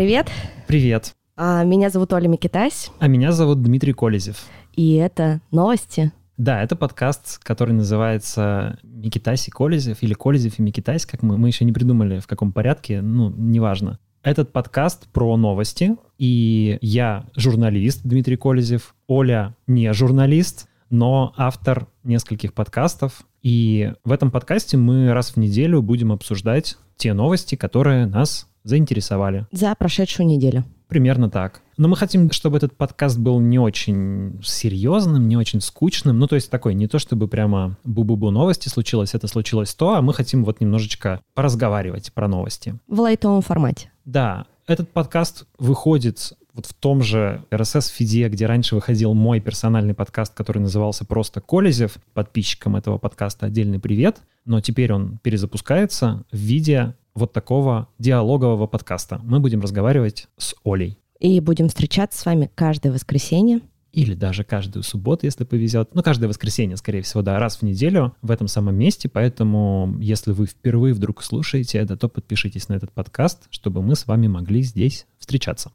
привет. Привет. А, меня зовут Оля Микитась. А меня зовут Дмитрий Колезев. И это новости. Да, это подкаст, который называется «Микитась и Колезев» или «Колезев и Микитась», как мы, мы еще не придумали, в каком порядке, ну, неважно. Этот подкаст про новости, и я журналист Дмитрий Колезев, Оля не журналист, но автор нескольких подкастов. И в этом подкасте мы раз в неделю будем обсуждать те новости, которые нас заинтересовали. За прошедшую неделю. Примерно так. Но мы хотим, чтобы этот подкаст был не очень серьезным, не очень скучным. Ну, то есть такой, не то чтобы прямо бу-бу-бу новости случилось, это случилось то, а мы хотим вот немножечко поразговаривать про новости. В лайтовом формате. Да, этот подкаст выходит вот в том же RSS-фиде, где раньше выходил мой персональный подкаст, который назывался просто Колезев. Подписчикам этого подкаста отдельный привет. Но теперь он перезапускается в виде вот такого диалогового подкаста. Мы будем разговаривать с Олей. И будем встречаться с вами каждое воскресенье. Или даже каждую субботу, если повезет. Ну, каждое воскресенье, скорее всего, да, раз в неделю в этом самом месте. Поэтому, если вы впервые вдруг слушаете это, то подпишитесь на этот подкаст, чтобы мы с вами могли здесь встречаться.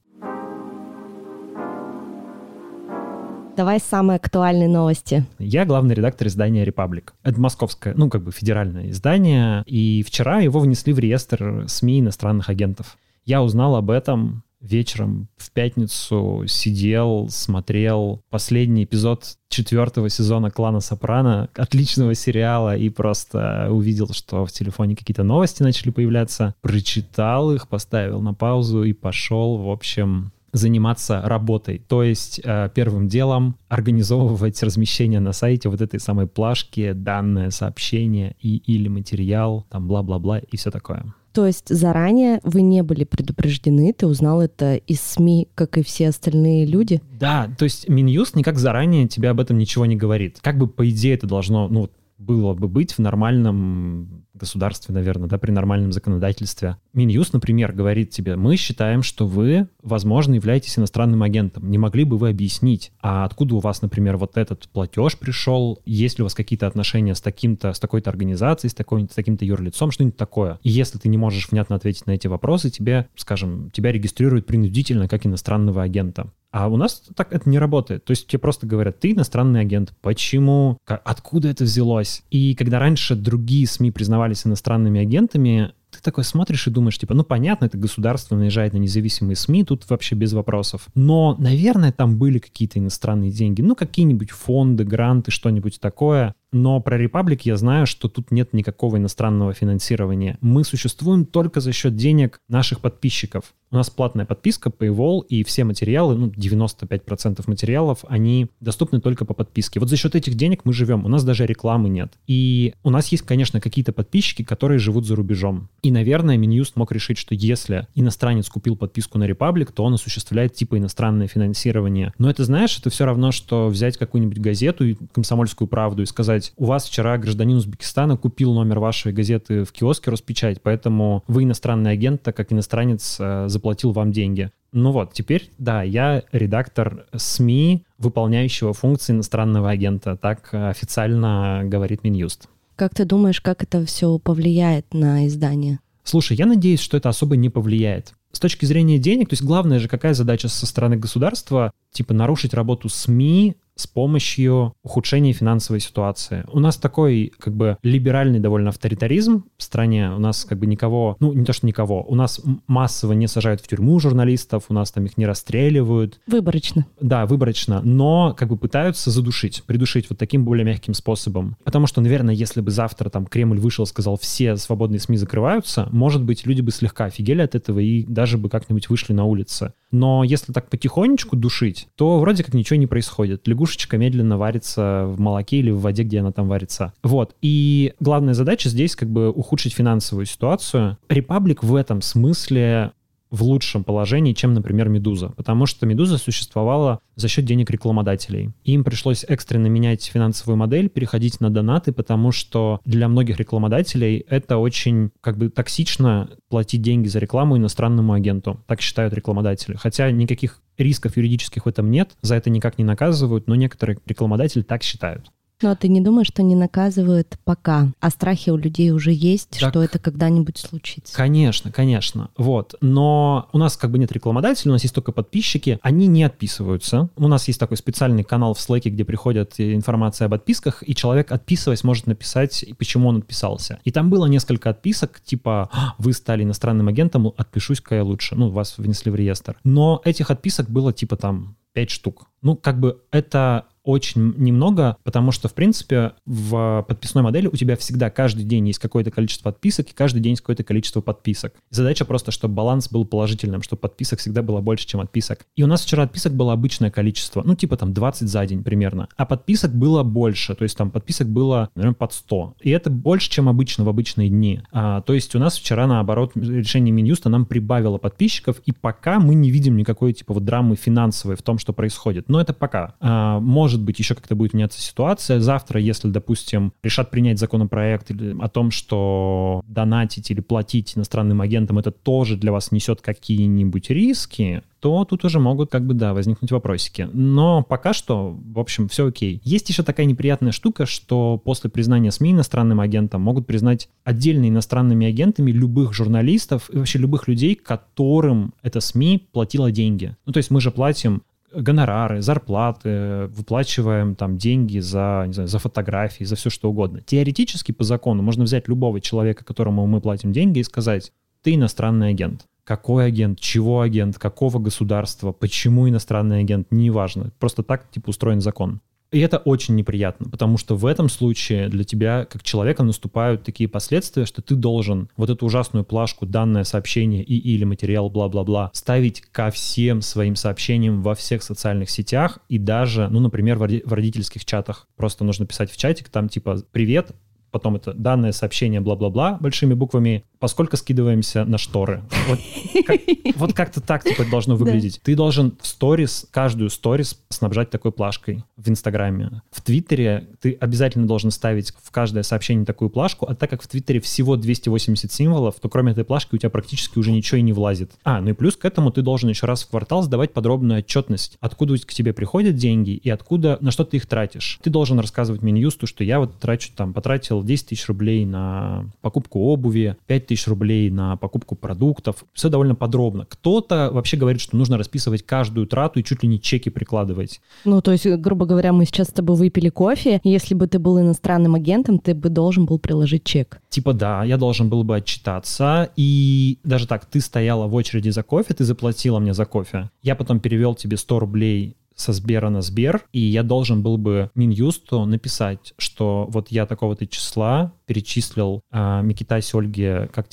Давай самые актуальные новости. Я главный редактор издания «Репаблик». Это московское, ну, как бы федеральное издание. И вчера его внесли в реестр СМИ иностранных агентов. Я узнал об этом вечером в пятницу сидел, смотрел последний эпизод четвертого сезона «Клана Сопрано», отличного сериала, и просто увидел, что в телефоне какие-то новости начали появляться, прочитал их, поставил на паузу и пошел, в общем, заниматься работой. То есть э, первым делом организовывать размещение на сайте вот этой самой плашки, данное сообщение и или материал, там бла-бла-бла и все такое. То есть заранее вы не были предупреждены, ты узнал это из СМИ, как и все остальные люди? Да, то есть Минюст никак заранее тебе об этом ничего не говорит. Как бы по идее это должно, ну, было бы быть в нормальном государстве, наверное, да, при нормальном законодательстве. Минюст, например, говорит тебе, мы считаем, что вы, возможно, являетесь иностранным агентом. Не могли бы вы объяснить, а откуда у вас, например, вот этот платеж пришел? Есть ли у вас какие-то отношения с таким-то, с такой-то организацией, с, такой, с таким-то юрлицом, что-нибудь такое? И если ты не можешь внятно ответить на эти вопросы, тебе, скажем, тебя регистрируют принудительно как иностранного агента. А у нас так это не работает. То есть тебе просто говорят, ты иностранный агент. Почему? Откуда это взялось? И когда раньше другие СМИ признавались иностранными агентами, ты такой смотришь и думаешь, типа, ну понятно, это государство наезжает на независимые СМИ, тут вообще без вопросов. Но, наверное, там были какие-то иностранные деньги, ну какие-нибудь фонды, гранты, что-нибудь такое. Но про Republic я знаю, что тут нет никакого иностранного финансирования. Мы существуем только за счет денег наших подписчиков. У нас платная подписка Paywall, и все материалы, ну, 95% материалов, они доступны только по подписке. Вот за счет этих денег мы живем. У нас даже рекламы нет. И у нас есть, конечно, какие-то подписчики, которые живут за рубежом. И, наверное, Минюст мог решить, что если иностранец купил подписку на Republic, то он осуществляет типа иностранное финансирование. Но это, знаешь, это все равно, что взять какую-нибудь газету, комсомольскую правду и сказать, сказать, у вас вчера гражданин Узбекистана купил номер вашей газеты в киоске Роспечать, поэтому вы иностранный агент, так как иностранец э, заплатил вам деньги. Ну вот, теперь, да, я редактор СМИ, выполняющего функции иностранного агента, так официально говорит Минюст. Как ты думаешь, как это все повлияет на издание? Слушай, я надеюсь, что это особо не повлияет. С точки зрения денег, то есть главное же, какая задача со стороны государства, типа нарушить работу СМИ, с помощью ухудшения финансовой ситуации. У нас такой как бы либеральный довольно авторитаризм в стране. У нас как бы никого, ну не то что никого, у нас массово не сажают в тюрьму журналистов, у нас там их не расстреливают. Выборочно. Да, выборочно, но как бы пытаются задушить, придушить вот таким более мягким способом. Потому что, наверное, если бы завтра там Кремль вышел, сказал, все свободные СМИ закрываются, может быть, люди бы слегка офигели от этого и даже бы как-нибудь вышли на улицы. Но если так потихонечку душить, то вроде как ничего не происходит. Лягушечка медленно варится в молоке или в воде, где она там варится. Вот. И главная задача здесь как бы ухудшить финансовую ситуацию. Репаблик в этом смысле в лучшем положении, чем, например, «Медуза». Потому что «Медуза» существовала за счет денег рекламодателей. Им пришлось экстренно менять финансовую модель, переходить на донаты, потому что для многих рекламодателей это очень как бы токсично платить деньги за рекламу иностранному агенту. Так считают рекламодатели. Хотя никаких рисков юридических в этом нет, за это никак не наказывают, но некоторые рекламодатели так считают. Ну а ты не думаешь, что не наказывают пока, а страхи у людей уже есть, Так- что это когда-нибудь случится? Конечно, конечно. Вот. Но у нас как бы нет рекламодателей, у нас есть только подписчики. Они не отписываются. У нас есть такой специальный канал в Slack, где приходят э, информация об отписках, и человек, отписываясь, может написать, почему он отписался. И там было несколько отписок, типа «А, «Вы стали иностранным агентом, отпишусь-ка я лучше». Ну, вас внесли в реестр. Но этих отписок было типа там 5 штук. Ну, как бы это очень немного, потому что, в принципе, в подписной модели у тебя всегда каждый день есть какое-то количество отписок, и каждый день есть какое-то количество подписок. Задача просто, чтобы баланс был положительным, чтобы подписок всегда было больше, чем отписок. И у нас вчера отписок было обычное количество, ну, типа там 20 за день примерно, а подписок было больше, то есть там подписок было, наверное, под 100. И это больше, чем обычно в обычные дни. А, то есть у нас вчера, наоборот, решение Минюста нам прибавило подписчиков, и пока мы не видим никакой, типа, вот драмы финансовой в том, что происходит. Но это пока. А, может быть, еще как-то будет меняться ситуация. Завтра, если, допустим, решат принять законопроект о том, что донатить или платить иностранным агентам это тоже для вас несет какие-нибудь риски, то тут уже могут как бы, да, возникнуть вопросики. Но пока что, в общем, все окей. Есть еще такая неприятная штука, что после признания СМИ иностранным агентом могут признать отдельно иностранными агентами любых журналистов и вообще любых людей, которым эта СМИ платила деньги. Ну, то есть мы же платим гонорары, зарплаты, выплачиваем там деньги за, не знаю, за фотографии, за все что угодно. Теоретически по закону можно взять любого человека, которому мы платим деньги, и сказать, ты иностранный агент. Какой агент, чего агент, какого государства, почему иностранный агент, неважно. Просто так, типа, устроен закон. И это очень неприятно, потому что в этом случае для тебя, как человека, наступают такие последствия, что ты должен вот эту ужасную плашку, данное сообщение и или материал, бла-бла-бла, ставить ко всем своим сообщениям во всех социальных сетях и даже, ну, например, в роди- в родительских чатах. Просто нужно писать в чатик, там типа «Привет», потом это данное сообщение, бла-бла-бла, большими буквами, поскольку скидываемся на шторы. Вот, как- вот как-то так типа должно выглядеть. Ты должен в сторис, каждую сторис снабжать такой плашкой в Инстаграме. В Твиттере ты обязательно должен ставить в каждое сообщение такую плашку, а так как в Твиттере всего 280 символов, то кроме этой плашки у тебя практически уже ничего и не влазит. А, ну и плюс к этому ты должен еще раз в квартал сдавать подробную отчетность, откуда к тебе приходят деньги и откуда, на что ты их тратишь. Ты должен рассказывать Минюсту, что я вот трачу там, потратил 10 тысяч рублей на покупку обуви, 5 тысяч рублей на покупку продуктов. Все довольно подробно. Кто-то вообще говорит, что нужно расписывать каждую трату и чуть ли не чеки прикладывать. Ну, то есть, грубо говоря, мы сейчас с тобой выпили кофе, если бы ты был иностранным агентом, ты бы должен был приложить чек. Типа, да, я должен был бы отчитаться. И даже так, ты стояла в очереди за кофе, ты заплатила мне за кофе. Я потом перевел тебе 100 рублей со Сбера на Сбер, и я должен был бы Минюсту написать, что вот я такого-то числа перечислил а, Микитасе Ольге, как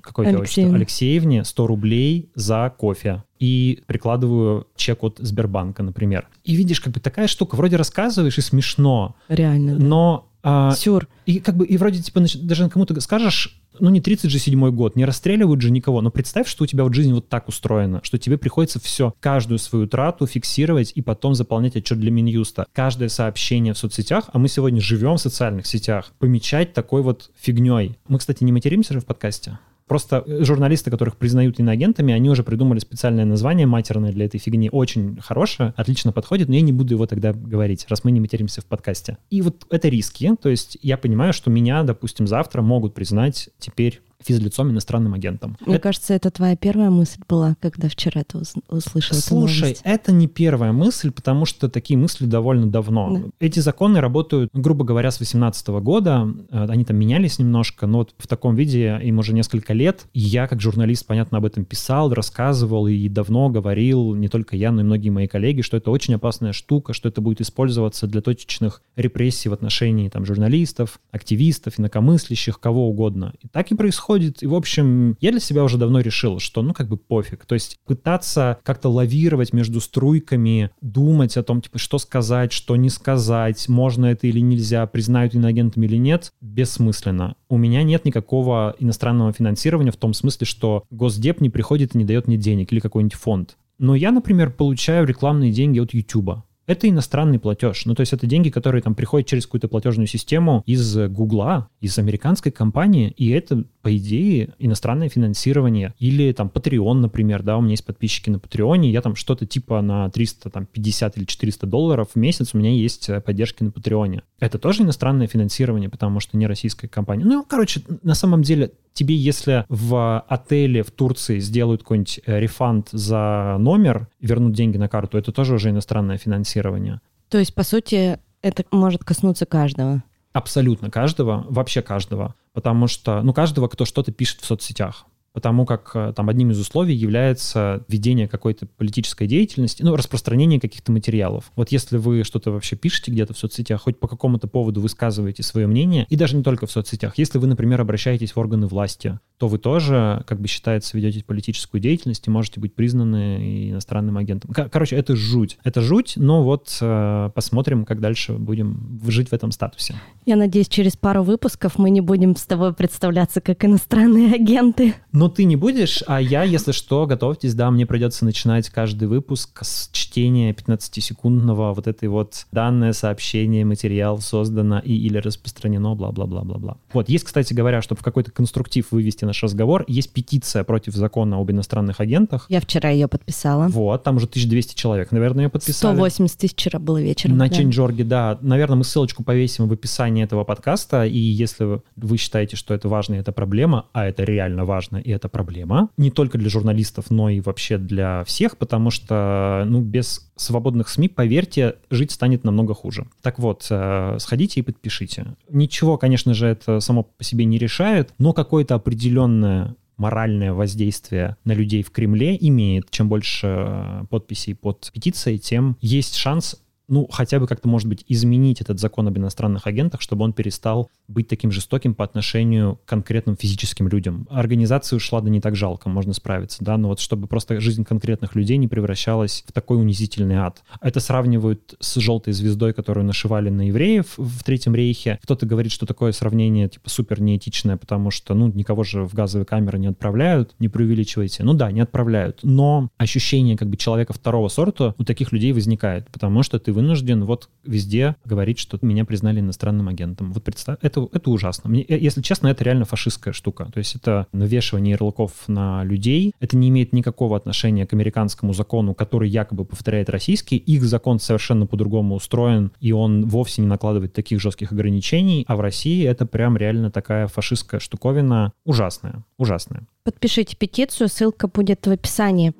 какое тебя отчество? Алексеевне. Алексеевне 100 рублей за кофе. И прикладываю чек от Сбербанка, например. И видишь, как бы такая штука, вроде рассказываешь и смешно, Реально. да. но... а, Сюр. и как бы, и вроде, типа, даже кому-то скажешь, ну не 30 же седьмой год, не расстреливают же никого, но представь, что у тебя вот жизнь вот так устроена, что тебе приходится все, каждую свою трату фиксировать и потом заполнять отчет для Минюста. Каждое сообщение в соцсетях, а мы сегодня живем в социальных сетях, помечать такой вот фигней. Мы, кстати, не материмся же в подкасте? Просто э, журналисты, которых признают иноагентами, они уже придумали специальное название матерное для этой фигни. Очень хорошее, отлично подходит, но я не буду его тогда говорить, раз мы не материмся в подкасте. И вот это риски. То есть я понимаю, что меня, допустим, завтра могут признать теперь физлицом иностранным агентом. Мне Это- кажется, это твоя первая мысль была, когда вчера ты услышал эту Слушай, новость. это не первая мысль, потому что такие мысли довольно давно. Да. Эти законы работают, грубо говоря, с 2018 года. Э, Они там менялись немножко, но вот в таком виде им уже несколько лет. И я, как журналист, понятно, об этом писал, рассказывал и давно говорил, не только я, но и многие мои коллеги, что это очень опасная штука, что это будет использоваться для точечных репрессий в отношении там, журналистов, активистов, инакомыслящих, кого угодно. И так и происходит. И, в общем, я для себя уже давно решил, что, ну, как бы пофиг. То есть пытаться как-то лавировать между струйками, думать о том, типа, что сказать, что не сказать, можно это или нельзя, признают иноагентами или нет, бессмысленно. У меня нет никакого иностранного финансирования в том смысле, что Госдеп не приходит и не дает мне денег или какой-нибудь фонд. Но я, например, получаю рекламные деньги от YouTube. это иностранный платеж. Ну, то есть это деньги, которые там приходят через какую-то платежную систему из Гугла, из американской компании, и это, по идее, иностранное финансирование. Или там Patreon, например, да, у меня есть подписчики на Патреоне, я там что-то типа на 350 или 400 долларов в месяц у меня есть э, поддержки на Патреоне. Это тоже иностранное финансирование, потому что не российская компания. Ну, короче, на самом деле тебе, если в отеле в Турции сделают какой-нибудь э, рефанд за номер, вернут деньги на карту, это тоже уже иностранное финансирование. То есть, по сути, это может коснуться каждого? Абсолютно каждого, вообще каждого. Потому что, ну, каждого, кто что-то пишет в соцсетях потому как э, там одним из условий является ведение какой-то политической деятельности, ну, распространение каких-то материалов. Вот если вы что-то вообще пишете где-то в соцсетях, хоть по какому-то поводу высказываете свое мнение, и даже не только в соцсетях, если вы, например, обращаетесь в органы власти, то вы тоже, как бы считается, ведете политическую деятельность и можете быть признаны иностранным агентом. Короче, это жуть. Это жуть, но вот э, посмотрим, как дальше будем жить в этом статусе. Я надеюсь, через пару выпусков мы не будем с тобой представляться как иностранные агенты. Но ты не будешь, а я, если что, готовьтесь, да, мне придется начинать каждый выпуск с чтения 15-секундного вот этой вот данное сообщение, материал создано и или распространено, бла-бла-бла-бла-бла. Вот, есть, кстати говоря, чтобы в какой-то конструктив вывести наш разговор, есть петиция против закона об иностранных агентах. Я вчера ее подписала. Вот, там уже 1200 человек, наверное, ее подписали. 180 тысяч вчера было вечером. На да. Change.org, да. Наверное, мы ссылочку повесим в описании этого подкаста, и если вы считаете, что это важно, это проблема, а это реально важно, и это проблема. Не только для журналистов, но и вообще для всех, потому что, ну, без свободных СМИ, поверьте, жить станет намного хуже. Так вот, э, сходите и подпишите. Ничего, конечно же, это само по себе не решает, но какое-то определенное моральное воздействие на людей в Кремле имеет. Чем больше э, подписей под петицией, тем есть шанс ну, хотя бы как-то, может быть, изменить этот закон об иностранных агентах, чтобы он перестал быть таким жестоким по отношению к конкретным физическим людям. Организация ушла, да не так жалко, можно справиться, да, но вот чтобы просто жизнь конкретных людей не превращалась в такой унизительный ад. Это сравнивают с желтой звездой, которую нашивали на евреев в Третьем рейхе. Кто-то говорит, что такое сравнение, типа, супер неэтичное, потому что, ну, никого же в газовые камеры не отправляют, не преувеличивайте. Ну да, не отправляют, но ощущение как бы человека второго сорта у таких людей возникает, потому что ты вынужден вот везде говорить, что меня признали иностранным агентом. Вот представь, это, это ужасно. Мне, э, если честно, это реально фашистская штука. То есть это навешивание ярлыков на людей. Это не имеет никакого отношения к американскому закону, который якобы повторяет российский. Их закон совершенно по-другому устроен, и он вовсе не накладывает таких жестких ограничений. А в России это прям реально такая фашистская штуковина ужасная. Ужасная. Подпишите петицию, ссылка будет в описании.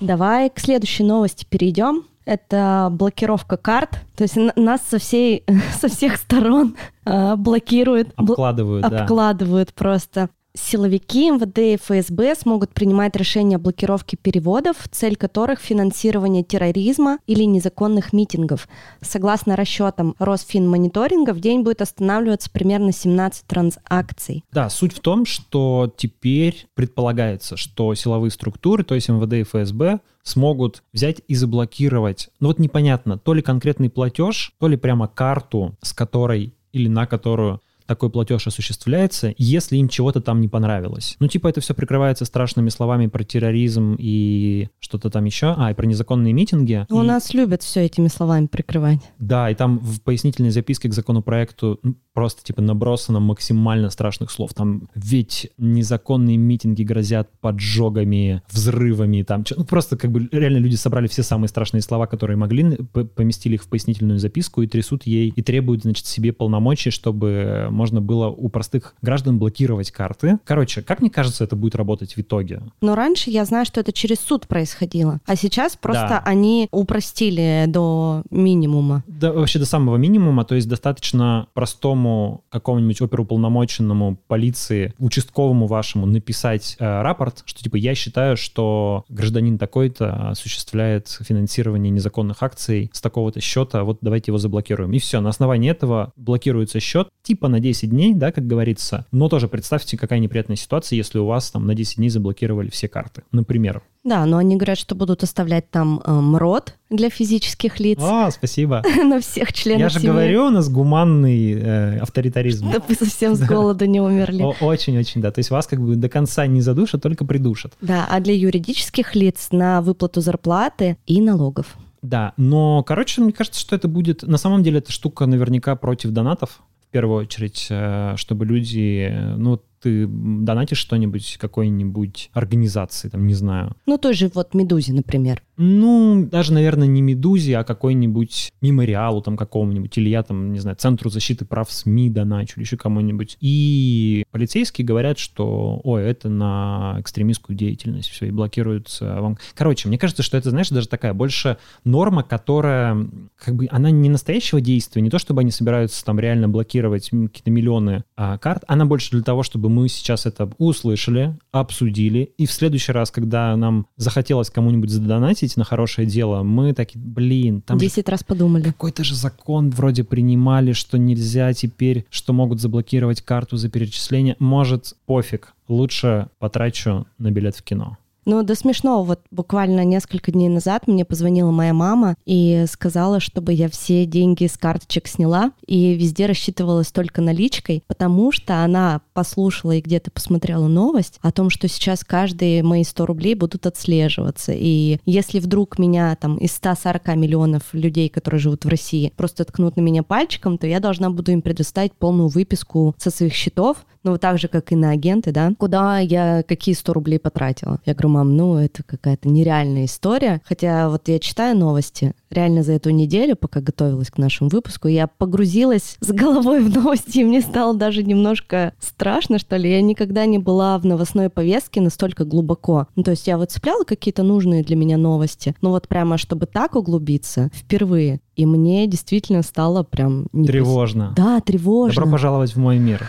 Давай к следующей новости перейдем. Это блокировка карт. То есть нас со, всей, со всех сторон э, блокируют. Обкладывают, бл- да. Обкладывают просто силовики МВД и ФСБ смогут принимать решения о блокировке переводов, цель которых финансирование терроризма или незаконных митингов. Согласно расчетам Росфинмониторинга, в день будет останавливаться примерно 17 транзакций. Да, суть в том, что теперь предполагается, что силовые структуры, то есть МВД и ФСБ, смогут взять и заблокировать, ну вот непонятно, то ли конкретный платеж, то ли прямо карту, с которой или на которую такой платеж осуществляется, если им чего-то там не понравилось. Ну, типа, это все прикрывается страшными словами про терроризм и что-то там еще. А, и про незаконные митинги. У и... нас любят все этими словами прикрывать. Да, и там в пояснительной записке к законопроекту ну, просто типа набросано максимально страшных слов. Там ведь незаконные митинги грозят поджогами, взрывами, там ну, просто как бы реально люди собрали все самые страшные слова, которые могли, поместили их в пояснительную записку и трясут ей и требуют, значит, себе полномочий, чтобы можно было у простых граждан блокировать карты. Короче, как мне кажется, это будет работать в итоге? Но раньше я знаю, что это через суд происходило, а сейчас просто да. они упростили до минимума. Да, вообще до самого минимума, то есть достаточно простому какому-нибудь оперуполномоченному полиции, участковому вашему написать э, рапорт, что типа я считаю, что гражданин такой-то осуществляет финансирование незаконных акций с такого-то счета, вот давайте его заблокируем. И все, на основании этого блокируется счет, типа на 10 дней, да, как говорится, но тоже представьте, какая неприятная ситуация, если у вас там на 10 дней заблокировали все карты, например. Да, но они говорят, что будут оставлять там э, МРОД для физических лиц. А, спасибо. На всех членов Я же семьи. говорю, у нас гуманный э, авторитаризм. Да вы совсем с голоду не умерли. Очень-очень, да. То есть вас как бы до конца не задушат, только придушат. Да, а для юридических лиц на выплату зарплаты и налогов. Да, но, короче, мне кажется, что это будет... На самом деле, эта штука наверняка против донатов, первую очередь, э, чтобы люди, э, ну, ты донатишь что-нибудь какой-нибудь организации, там, не знаю. Ну, той же вот «Медузе», например. Ну, даже, наверное, не «Медузе», а какой-нибудь мемориалу там какому-нибудь, или я там, не знаю, Центру защиты прав СМИ доначу, или еще кому-нибудь. И полицейские говорят, что, ой, это на экстремистскую деятельность все, и блокируются вам. Короче, мне кажется, что это, знаешь, даже такая больше норма, которая, как бы, она не настоящего действия, не то, чтобы они собираются там реально блокировать какие-то миллионы а, карт, она больше для того, чтобы мы сейчас это услышали, обсудили, и в следующий раз, когда нам захотелось кому-нибудь задонатить на хорошее дело, мы такие, блин, там Десять раз подумали. какой-то же закон вроде принимали, что нельзя теперь, что могут заблокировать карту за перечисление. Может, пофиг, лучше потрачу на билет в кино. Ну, до смешного. Вот буквально несколько дней назад мне позвонила моя мама и сказала, чтобы я все деньги с карточек сняла и везде рассчитывалась только наличкой, потому что она послушала и где-то посмотрела новость о том, что сейчас каждые мои 100 рублей будут отслеживаться. И если вдруг меня там из 140 миллионов людей, которые живут в России, просто ткнут на меня пальчиком, то я должна буду им предоставить полную выписку со своих счетов, ну, вот так же, как и на агенты, да, куда я какие 100 рублей потратила. Я говорю, мам, ну, это какая-то нереальная история. Хотя вот я читаю новости, реально за эту неделю, пока готовилась к нашему выпуску, я погрузилась с головой в новости, и мне стало даже немножко страшно, что ли. Я никогда не была в новостной повестке настолько глубоко. Ну, то есть я выцепляла какие-то нужные для меня новости, но вот прямо, чтобы так углубиться, впервые. И мне действительно стало прям... не. Тревожно. Да, тревожно. Добро пожаловать в мой мир.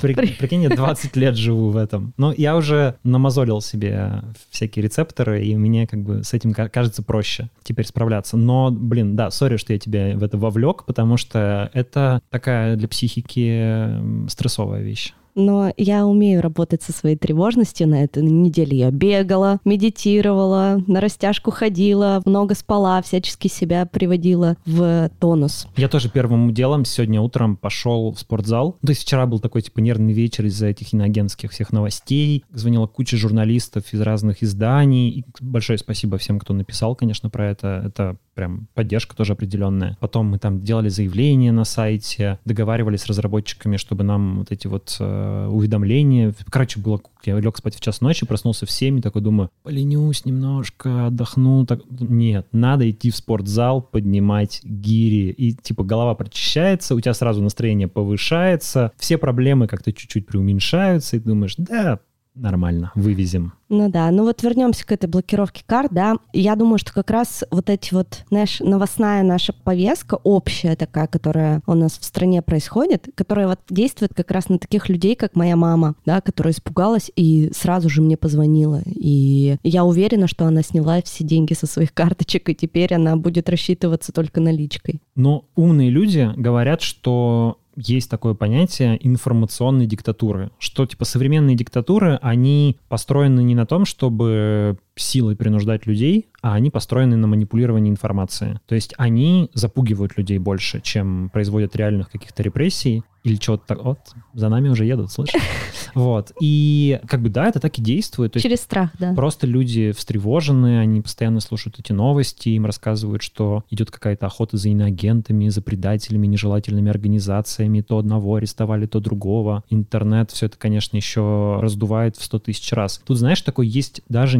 При- Прикинь, я 20 лет живу в этом. Но я уже намазолил себе всякие рецепторы, и мне как бы с этим ка- кажется проще теперь справляться. Но, блин, да, сори, что я тебя в это вовлек, потому что это такая для психики стрессовая вещь. Но я умею работать со своей тревожностью. На этой неделе я бегала, медитировала, на растяжку ходила, много спала, всячески себя приводила в тонус. Я тоже первым делом сегодня утром пошел в спортзал. То есть вчера был такой типа нервный вечер из-за этих иноагентских всех новостей. Звонила куча журналистов из разных изданий. И большое спасибо всем, кто написал, конечно, про это. Это прям поддержка тоже определенная. Потом мы там делали заявление на сайте, договаривались с разработчиками, чтобы нам вот эти вот э, уведомления... Короче, было... Я лег спать в час ночи, проснулся в 7, и такой думаю, поленюсь немножко, отдохну. Так... Нет, надо идти в спортзал, поднимать гири, и типа голова прочищается, у тебя сразу настроение повышается, все проблемы как-то чуть-чуть преуменьшаются, и думаешь, да, нормально, вывезем. Ну да, ну вот вернемся к этой блокировке карт, да. Я думаю, что как раз вот эти вот, знаешь, новостная наша повестка, общая такая, которая у нас в стране происходит, которая вот действует как раз на таких людей, как моя мама, да, которая испугалась и сразу же мне позвонила. И я уверена, что она сняла все деньги со своих карточек, и теперь она будет рассчитываться только наличкой. Но умные люди говорят, что есть такое понятие информационной диктатуры, что типа современные диктатуры, они построены не на том, чтобы силой принуждать людей, а они построены на манипулировании информации. То есть они запугивают людей больше, чем производят реальных каких-то репрессий или чего-то так. Вот, за нами уже едут, слышишь? Вот. И как бы да, это так и действует. То Через страх, да. Просто люди встревожены, они постоянно слушают эти новости, им рассказывают, что идет какая-то охота за иноагентами, за предателями, нежелательными организациями, то одного арестовали, то другого. Интернет все это, конечно, еще раздувает в 100 тысяч раз. Тут, знаешь, такой есть даже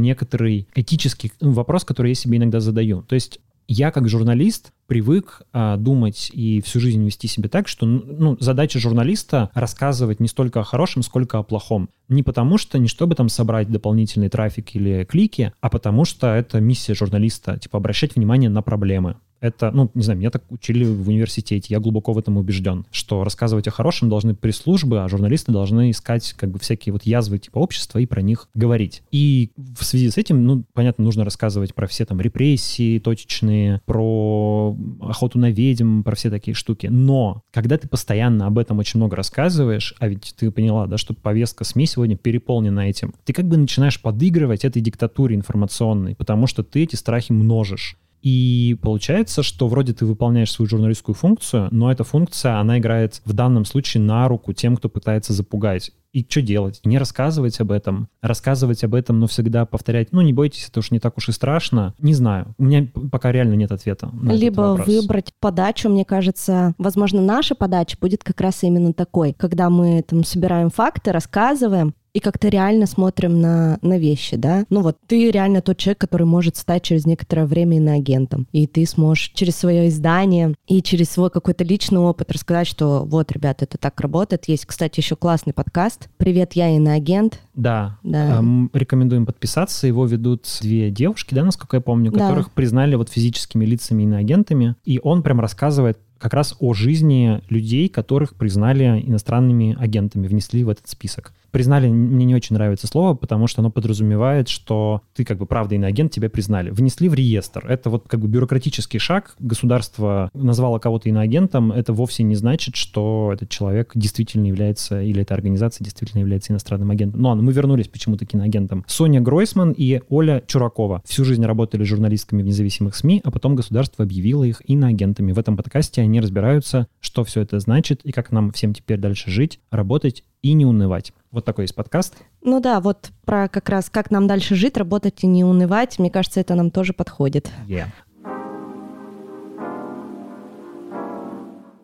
некоторый этический ну, вопрос, который я себе иногда задаю. То есть я как журналист привык а, думать и всю жизнь вести себя так, что ну, задача журналиста рассказывать не столько о хорошем, сколько о плохом. Не потому что, не чтобы там собрать дополнительный трафик или клики, а потому что это миссия журналиста, типа обращать внимание на проблемы. Это, ну, не знаю, меня так учили в университете, я глубоко в этом убежден, что рассказывать о хорошем должны пресс-службы, а журналисты должны искать как бы всякие вот язвы типа общества и про них говорить. И в связи с этим, ну, понятно, нужно рассказывать про все там репрессии точечные, про охоту на ведьм, про все такие штуки. Но когда ты постоянно об этом очень много рассказываешь, а ведь ты поняла, да, что повестка СМИ сегодня переполнена этим, ты как бы начинаешь подыгрывать этой диктатуре информационной, потому что ты эти страхи множишь. И получается, что вроде ты выполняешь свою журналистскую функцию, но эта функция, она играет в данном случае на руку тем, кто пытается запугать. И что делать? Не рассказывать об этом. Рассказывать об этом, но всегда повторять, ну не бойтесь, это уж не так уж и страшно. Не знаю. У меня пока реально нет ответа. На Либо выбрать подачу, мне кажется, возможно, наша подача будет как раз именно такой, когда мы там собираем факты, рассказываем, и как-то реально смотрим на, на вещи, да. Ну вот ты реально тот человек, который может стать через некоторое время иноагентом. И ты сможешь через свое издание и через свой какой-то личный опыт рассказать, что вот, ребята, это так работает. Есть, кстати, еще классный подкаст «Привет, я иноагент». Да, да. Эм, рекомендуем подписаться. Его ведут две девушки, да, насколько я помню, которых да. признали вот физическими лицами иноагентами. И он прям рассказывает как раз о жизни людей, которых признали иностранными агентами, внесли в этот список. Признали, мне не очень нравится слово, потому что оно подразумевает, что ты как бы правда иноагент, тебя признали. Внесли в реестр. Это вот как бы бюрократический шаг. Государство назвало кого-то иноагентом. Это вовсе не значит, что этот человек действительно является, или эта организация действительно является иностранным агентом. Но мы вернулись почему-то к иноагентам. Соня Гройсман и Оля Чуракова всю жизнь работали журналистками в независимых СМИ, а потом государство объявило их иноагентами. В этом подкасте они разбираются, что все это значит и как нам всем теперь дальше жить, работать и не унывать. Вот такой есть подкаст. Ну да, вот про как раз как нам дальше жить, работать и не унывать. Мне кажется, это нам тоже подходит. Yeah.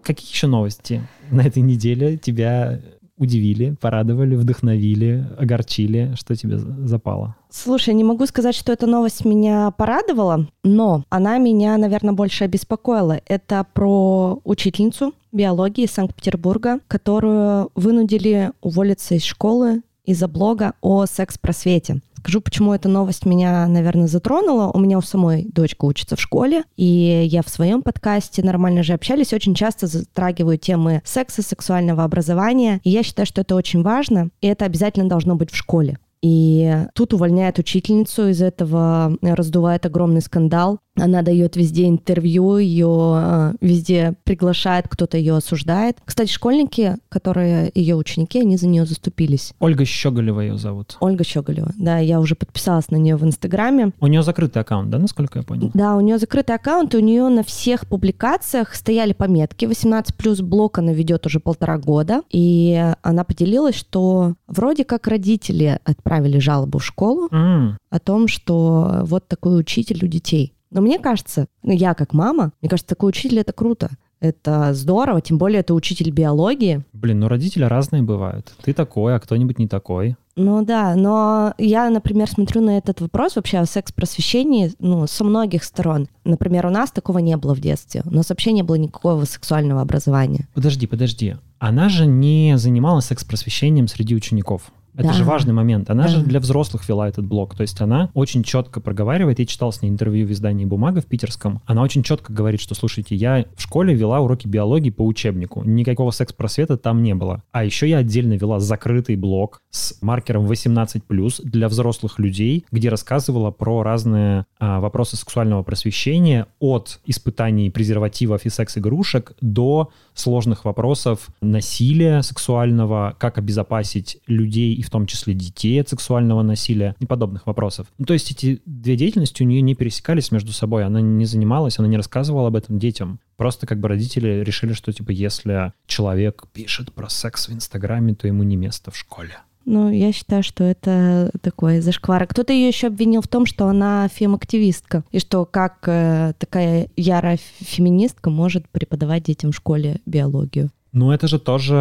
Какие еще новости на этой неделе тебя удивили, порадовали, вдохновили, огорчили? Что тебе запало? Слушай, не могу сказать, что эта новость меня порадовала, но она меня, наверное, больше обеспокоила. Это про учительницу биологии Санкт-Петербурга, которую вынудили уволиться из школы из-за блога о секс-просвете. Скажу, почему эта новость меня, наверное, затронула. У меня у самой дочка учится в школе, и я в своем подкасте «Нормально же общались» очень часто затрагиваю темы секса, сексуального образования, и я считаю, что это очень важно, и это обязательно должно быть в школе. И тут увольняет учительницу, из этого раздувает огромный скандал. Она дает везде интервью, ее э, везде приглашает, кто-то ее осуждает. Кстати, школьники, которые ее ученики, они за нее заступились. Ольга Щеголева ее зовут. Ольга Щеголева, да, я уже подписалась на нее в Инстаграме. У нее закрытый аккаунт, да, насколько я понял? Да, у нее закрытый аккаунт, и у нее на всех публикациях стояли пометки. 18 плюс блок она ведет уже полтора года, и она поделилась, что вроде как родители отправили жалобу в школу mm. о том, что вот такой учитель у детей. Но мне кажется, ну, я как мама, мне кажется, такой учитель это круто. Это здорово, тем более это учитель биологии. Блин, ну родители разные бывают. Ты такой, а кто-нибудь не такой. Ну да, но я, например, смотрю на этот вопрос вообще о секс-просвещении ну, со многих сторон. Например, у нас такого не было в детстве. У нас вообще не было никакого сексуального образования. Подожди, подожди. Она же не занималась секс-просвещением среди учеников. Это да. же важный момент. Она да. же для взрослых вела этот блог. То есть она очень четко проговаривает. Я читал с ней интервью в издании «Бумага» в питерском. Она очень четко говорит, что, слушайте, я в школе вела уроки биологии по учебнику. Никакого секс-просвета там не было. А еще я отдельно вела закрытый блог с маркером 18+, для взрослых людей, где рассказывала про разные а, вопросы сексуального просвещения от испытаний презервативов и секс-игрушек до сложных вопросов насилия сексуального, как обезопасить людей и в том числе детей от сексуального насилия и подобных вопросов. Ну, то есть эти две деятельности у нее не пересекались между собой, она не занималась, она не рассказывала об этом детям. Просто как бы родители решили, что типа если человек пишет про секс в Инстаграме, то ему не место в школе. Ну, я считаю, что это такой зашквар. Кто-то ее еще обвинил в том, что она фем-активистка, и что как э, такая ярая феминистка может преподавать детям в школе биологию. Ну, это же тоже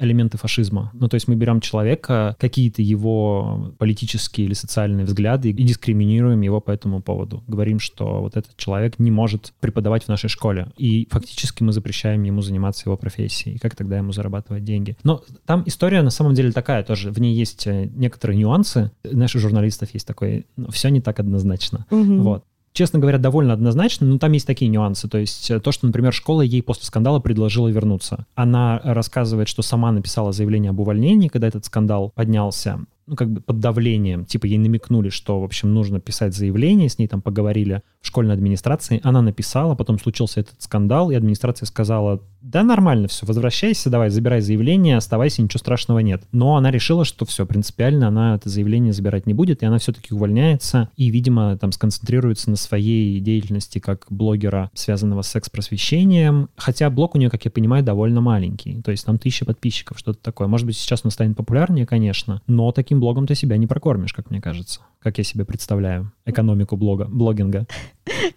элементы фашизма. Ну, то есть мы берем человека, какие-то его политические или социальные взгляды и дискриминируем его по этому поводу. Говорим, что вот этот человек не может преподавать в нашей школе. И фактически мы запрещаем ему заниматься его профессией. Как тогда ему зарабатывать деньги? Но там история на самом деле такая тоже. В ней есть э, некоторые нюансы. Наших журналистов есть такой, ну, все не так однозначно. Угу. Вот честно говоря, довольно однозначно, но там есть такие нюансы. То есть э, то, что, например, школа ей после скандала предложила вернуться. Она рассказывает, что сама написала заявление об увольнении, когда этот скандал поднялся. Ну, как бы под давлением, типа ей намекнули, что, в общем, нужно писать заявление, с ней там поговорили в школьной администрации, она написала, потом случился этот скандал, и администрация сказала, да нормально все, возвращайся, давай, забирай заявление, оставайся, ничего страшного нет. Но она решила, что все, принципиально она это заявление забирать не будет, и она все-таки увольняется, и, видимо, там сконцентрируется на своей деятельности как блогера, связанного с секс-просвещением, хотя блог у нее, как я понимаю, довольно маленький, то есть там тысяча подписчиков, что-то такое. Может быть, сейчас он станет популярнее, конечно, но таким блогом ты себя не прокормишь, как мне кажется. Как я себе представляю экономику блога, блогинга.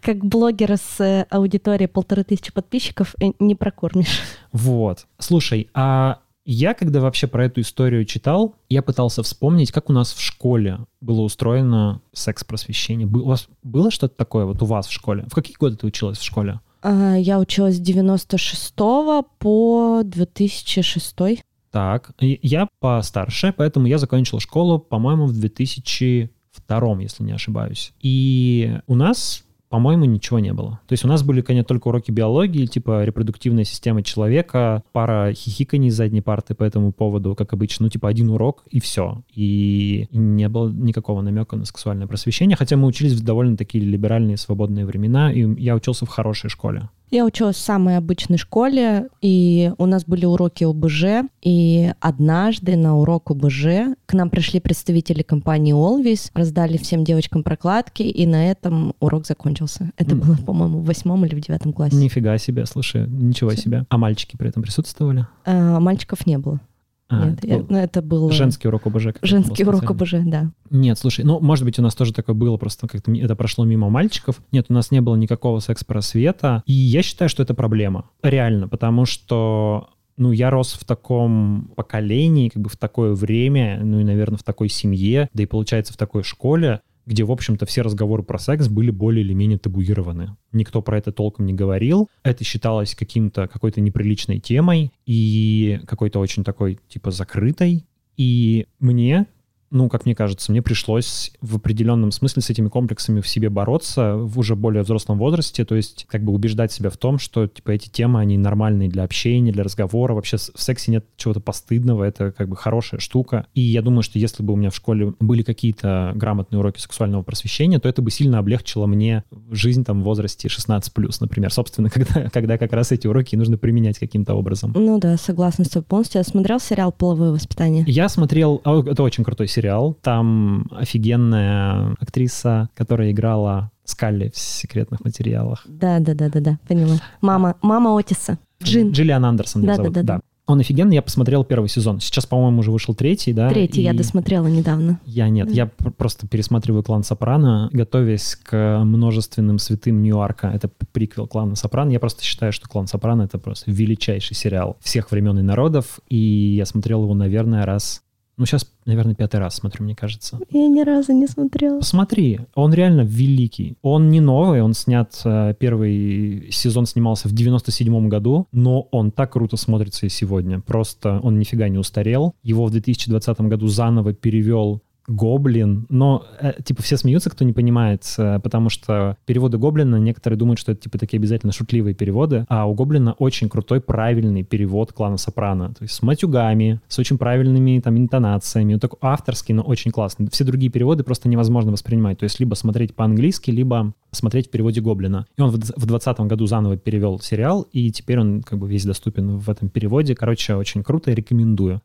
Как блогера с э, аудиторией полторы тысячи подписчиков э, не прокормишь. Вот. Слушай, а я, когда вообще про эту историю читал, я пытался вспомнить, как у нас в школе было устроено секс-просвещение. У вас было что-то такое вот у вас в школе? В какие годы ты училась в школе? А, я училась с 96 по 2006. Так, я постарше, поэтому я закончил школу, по-моему, в 2002, если не ошибаюсь. И у нас по-моему, ничего не было. То есть у нас были, конечно, только уроки биологии, типа репродуктивная система человека, пара хихиканий с задней парты по этому поводу, как обычно, ну, типа один урок и все. И не было никакого намека на сексуальное просвещение, хотя мы учились в довольно такие либеральные свободные времена, и я учился в хорошей школе. Я училась в самой обычной школе, и у нас были уроки ОБЖ, и однажды на урок ОБЖ к нам пришли представители компании Always, раздали всем девочкам прокладки, и на этом урок закончился. Это было, по-моему, в восьмом или в девятом классе. Нифига себе, слушай, ничего Все. себе. А мальчики при этом присутствовали? А, мальчиков не было. А, Нет, я, ну, это был... Женский урок ОБЖ. Женский урок ОБЖ, да. Нет, слушай, ну, может быть, у нас тоже такое было, просто как-то это прошло мимо мальчиков. Нет, у нас не было никакого секс-просвета. И я считаю, что это проблема. Реально, потому что ну, я рос в таком поколении, как бы в такое время, ну и, наверное, в такой семье, да и, получается, в такой школе, где, в общем-то, все разговоры про секс были более или менее табуированы. Никто про это толком не говорил. Это считалось каким-то, какой-то неприличной темой и какой-то очень такой, типа, закрытой. И мне, ну, как мне кажется, мне пришлось в определенном смысле с этими комплексами в себе бороться в уже более взрослом возрасте, то есть как бы убеждать себя в том, что, типа, эти темы, они нормальные для общения, для разговора, вообще в сексе нет чего-то постыдного, это как бы хорошая штука. И я думаю, что если бы у меня в школе были какие-то грамотные уроки сексуального просвещения, то это бы сильно облегчило мне жизнь там в возрасте 16+, например, собственно, когда, когда как раз эти уроки нужно применять каким-то образом. Ну да, согласна с тобой полностью. Я смотрел сериал «Половое воспитание». Я смотрел, это очень крутой сериал. Там офигенная актриса, которая играла Скалли в секретных материалах. Да, да, да, да, да, поняла. Мама, мама Отиса. Джин. Джиллиан Андерсон да, зовут. Да, да, да. Он офигенный, я посмотрел первый сезон. Сейчас, по-моему, уже вышел третий, да? Третий, и... я досмотрела недавно. Я нет, я просто пересматриваю «Клан Сопрано», готовясь к множественным святым Ньюарка. Это приквел «Клана Сопрано». Я просто считаю, что «Клан Сопрано» — это просто величайший сериал всех времен и народов, и я смотрел его, наверное, раз ну, сейчас, наверное, пятый раз смотрю, мне кажется. Я ни разу не смотрела. Посмотри, он реально великий. Он не новый, он снят, э, первый сезон снимался в 97 году, но он так круто смотрится и сегодня. Просто он нифига не устарел. Его в 2020 году заново перевел гоблин, но э, типа все смеются, кто не понимает, э, потому что переводы гоблина, некоторые думают, что это типа такие обязательно шутливые переводы, а у гоблина очень крутой правильный перевод клана Сопрано, то есть с матюгами, с очень правильными там интонациями, он такой авторский, но очень классный. Все другие переводы просто невозможно воспринимать, то есть либо смотреть по-английски, либо смотреть в переводе гоблина. И он в 2020 году заново перевел сериал, и теперь он как бы весь доступен в этом переводе. Короче, очень круто, рекомендую.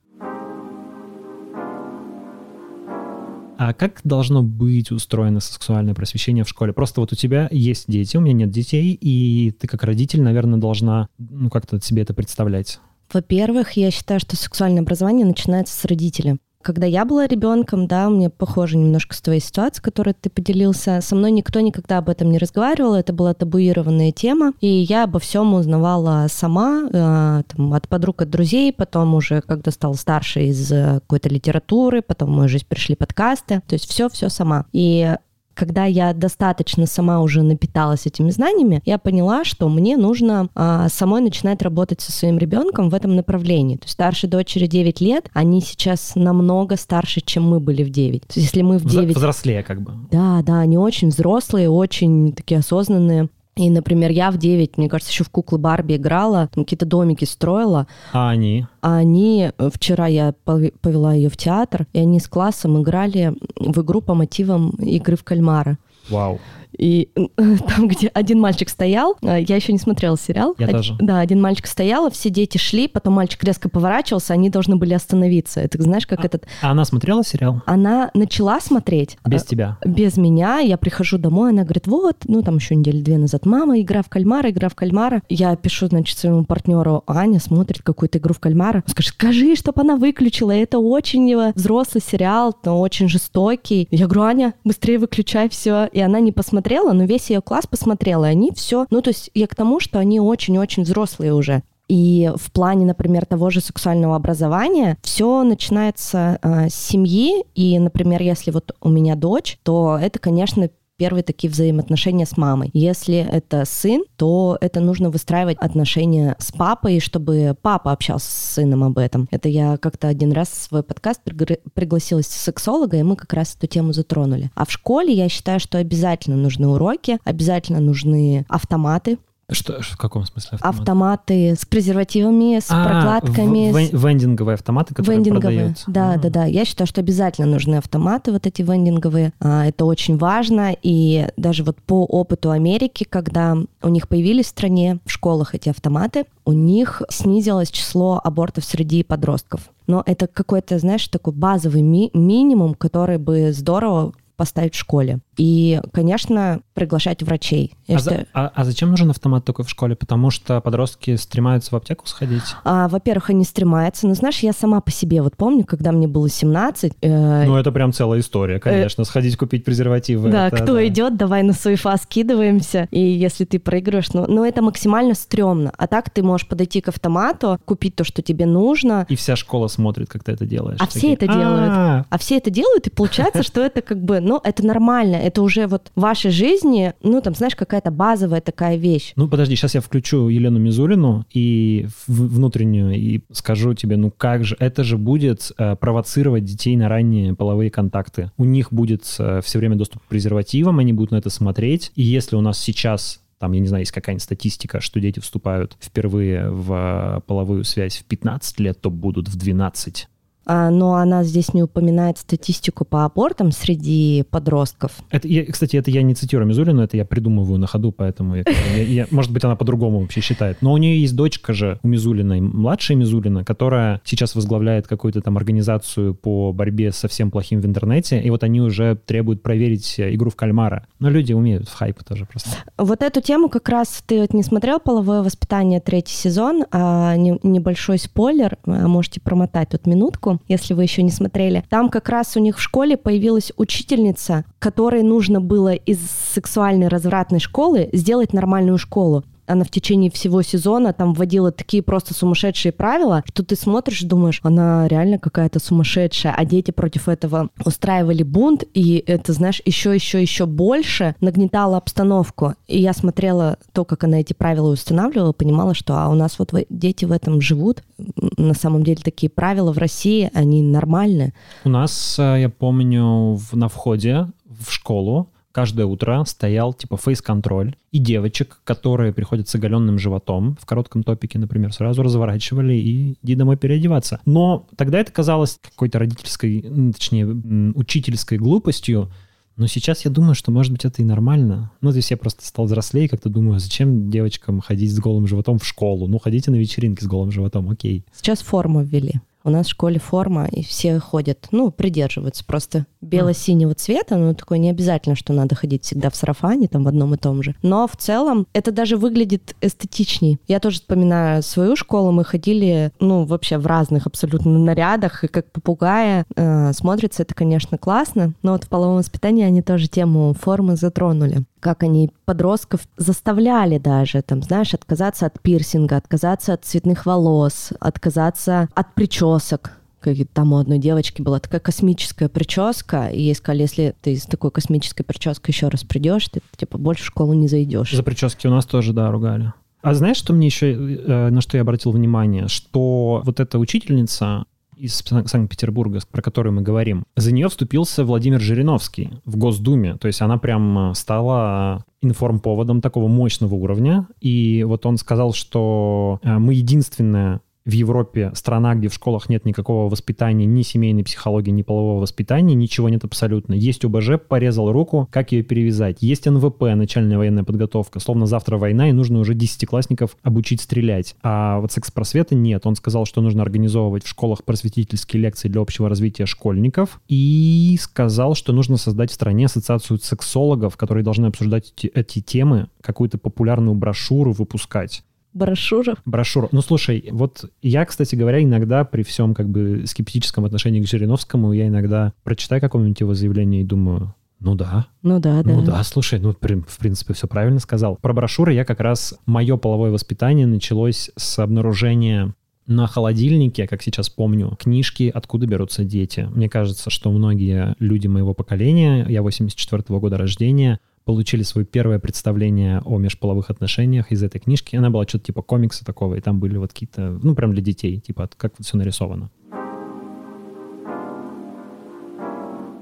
А как должно быть устроено сексуальное просвещение в школе? Просто вот у тебя есть дети, у меня нет детей, и ты как родитель, наверное, должна ну, как-то себе это представлять. Во-первых, я считаю, что сексуальное образование начинается с родителя. Когда я была ребенком, да, мне похоже немножко с твоей ситуацией, которой ты поделился. Со мной никто никогда об этом не разговаривал, это была табуированная тема, и я обо всем узнавала сама, э, там, от подруг, от друзей, потом уже, когда стала старше из э, какой-то литературы, потом в мою жизнь пришли подкасты, то есть все-все сама. И когда я достаточно сама уже напиталась этими знаниями, я поняла, что мне нужно а, самой начинать работать со своим ребенком в этом направлении. То есть старшей дочери 9 лет, они сейчас намного старше, чем мы были в 9. То есть если мы в 9... Взрослее как бы. Да, да, они очень взрослые, очень такие осознанные. И, например, я в 9, мне кажется, еще в куклы Барби играла, какие-то домики строила. А они? А они, э, вчера я повела ее в театр, и они с классом играли в игру по мотивам игры в кальмара. Вау. И там, где один мальчик стоял, а, я еще не смотрела сериал. Я Од- тоже. Да, один мальчик стоял, все дети шли, потом мальчик резко поворачивался, они должны были остановиться. Это знаешь, как А- этот... А она смотрела сериал? Она начала смотреть. Без а, тебя? Без меня. Я прихожу домой, она говорит, вот, ну там еще недели две назад, мама, игра в кальмара, игра в кальмара. Я пишу, значит, своему партнеру, Аня смотрит какую-то игру в кальмара. Он скажет, скажи, чтобы она выключила, это очень взрослый сериал, но очень жестокий. Я говорю, Аня, быстрее выключай все. И она не посмотрела, но весь ее класс посмотрел, и они все... Ну, то есть я к тому, что они очень-очень взрослые уже. И в плане, например, того же сексуального образования все начинается э, с семьи. И, например, если вот у меня дочь, то это, конечно, первые такие взаимоотношения с мамой. Если это сын, то это нужно выстраивать отношения с папой, чтобы папа общался с сыном об этом. Это я как-то один раз в свой подкаст пригр- пригласила сексолога, и мы как раз эту тему затронули. А в школе я считаю, что обязательно нужны уроки, обязательно нужны автоматы, Что, в каком смысле автомат? автоматы с презервативами, с А, прокладками, в- вен- вендинговые автоматы, которые Вендинговые, продаются. да, А. да, да. Я считаю, что обязательно нужны автоматы, вот эти вендинговые. А, Это очень важно. И даже вот по опыту Америки, когда у них появились в стране в школах эти автоматы, у них снизилось число абортов среди подростков. Но это какой-то, знаешь, такой базовый ми- минимум, который бы здорово поставить в школе. И, конечно, приглашать врачей. Я А, за- а- а зачем нужен автомат только в школе? Потому что подростки стремаются в аптеку сходить? А, во-первых, они стремаются. Но знаешь, я сама по себе вот помню, когда мне было 17, э, Ну, это прям целая история, конечно. Сходить купить презервативы. Да, это кто да. идет, давай на суефа скидываемся. И если ты проигрываешь, ну, ну это максимально стрёмно. А так ты можешь подойти к автомату, купить то, что тебе нужно. И вся школа смотрит, как ты это делаешь. А все это делают. «А, А все это делают, и получается, что это как бы, ну, это нормально. Это уже вот в вашей жизни, ну, там, знаешь, какая-то базовая такая вещь. Ну, подожди, сейчас я включу Елену Мизулину и внутреннюю и скажу тебе, ну как же, это же будет э, провоцировать детей на ранние половые контакты. У них будет э, все время доступ к презервативам, они будут на это смотреть. И если у нас сейчас там, я не знаю, есть какая-нибудь статистика, что дети вступают впервые в э, половую связь в 15 лет, то будут в 12. А, но она здесь не упоминает статистику по абортам среди подростков. Это, я, кстати, это я не цитирую Мизулину, это я придумываю на ходу, поэтому, я, я- я- может быть, она по-другому вообще считает. Но у нее есть дочка же, у Мизулиной, младшая Мизулина, которая сейчас возглавляет какую-то там организацию по борьбе со всем плохим в интернете, и вот они уже требуют проверить игру в кальмара. Но люди умеют в хайп тоже просто. Вот эту тему как раз ты вот не смотрел «Половое воспитание» третий сезон, а не- небольшой спойлер, а можете промотать тут минутку, если вы еще не смотрели. Там как раз у них в школе появилась учительница, которой нужно было из сексуальной развратной школы сделать нормальную школу. Она в течение всего сезона там вводила такие просто сумасшедшие правила, что ты смотришь и думаешь, она реально какая-то сумасшедшая, а дети против этого устраивали бунт, и это, знаешь, еще, еще, еще больше нагнетало обстановку. И я смотрела то, как она эти правила устанавливала, понимала, что а у нас вот дети в этом живут. На самом деле такие правила в России, они нормальные. У нас, э, я помню, на входе в школу каждое утро стоял типа фейс-контроль, и девочек, которые приходят с оголенным животом, в коротком топике, например, сразу разворачивали и иди домой переодеваться. Но тогда это казалось какой-то родительской, точнее, учительской глупостью, но сейчас я думаю, что, может быть, это и нормально. Ну, то есть я просто стал взрослее, и как-то думаю, зачем девочкам ходить с голым животом в школу? Ну, ходите на вечеринки с голым животом, окей. Сейчас форму ввели. У нас в школе форма, и все ходят, ну, придерживаются просто бело-синего цвета, ну, такое не обязательно, что надо ходить всегда в сарафане, там, в одном и том же. Но в целом это даже выглядит эстетичней. Я тоже вспоминаю свою школу, мы ходили, ну, вообще в разных абсолютно нарядах, и как попугая. Э, смотрится это, конечно, классно, но вот в половом воспитании они тоже тему формы затронули как они подростков заставляли даже, там, знаешь, отказаться от пирсинга, отказаться от цветных волос, отказаться от причесок. Как там у одной девочки была такая космическая прическа, и ей сказали, если ты с такой космической прической еще раз придешь, ты типа больше в школу не зайдешь. За прически у нас тоже, да, ругали. А знаешь, что мне еще, э, на что я обратил внимание? Что вот эта учительница из Санкт-Петербурга, про которую мы говорим. За нее вступился Владимир Жириновский в Госдуме. То есть она прям стала информповодом такого мощного уровня. И вот он сказал, что э, мы единственная в Европе страна, где в школах нет никакого воспитания, ни семейной психологии, ни полового воспитания, ничего нет абсолютно. Есть ОБЖ, порезал руку, как ее перевязать. Есть НВП, начальная военная подготовка, словно завтра война, и нужно уже десятиклассников обучить стрелять. А вот секс-просвета нет. Он сказал, что нужно организовывать в школах просветительские лекции для общего развития школьников, и сказал, что нужно создать в стране ассоциацию сексологов, которые должны обсуждать эти, эти темы, какую-то популярную брошюру выпускать. Брошюра? Брошюра. Ну, слушай, вот я, кстати говоря, иногда при всем как бы скептическом отношении к Жириновскому, я иногда прочитаю какое-нибудь его заявление и думаю, ну да. Ну да, да. Ну да, слушай, ну в принципе все правильно сказал. Про брошюры я как раз... Мое половое воспитание началось с обнаружения на холодильнике, как сейчас помню, книжки «Откуда берутся дети». Мне кажется, что многие люди моего поколения, я 84 -го года рождения, получили свое первое представление о межполовых отношениях из этой книжки. Она была что-то типа комикса такого, и там были вот какие-то, ну, прям для детей, типа, как вот все нарисовано.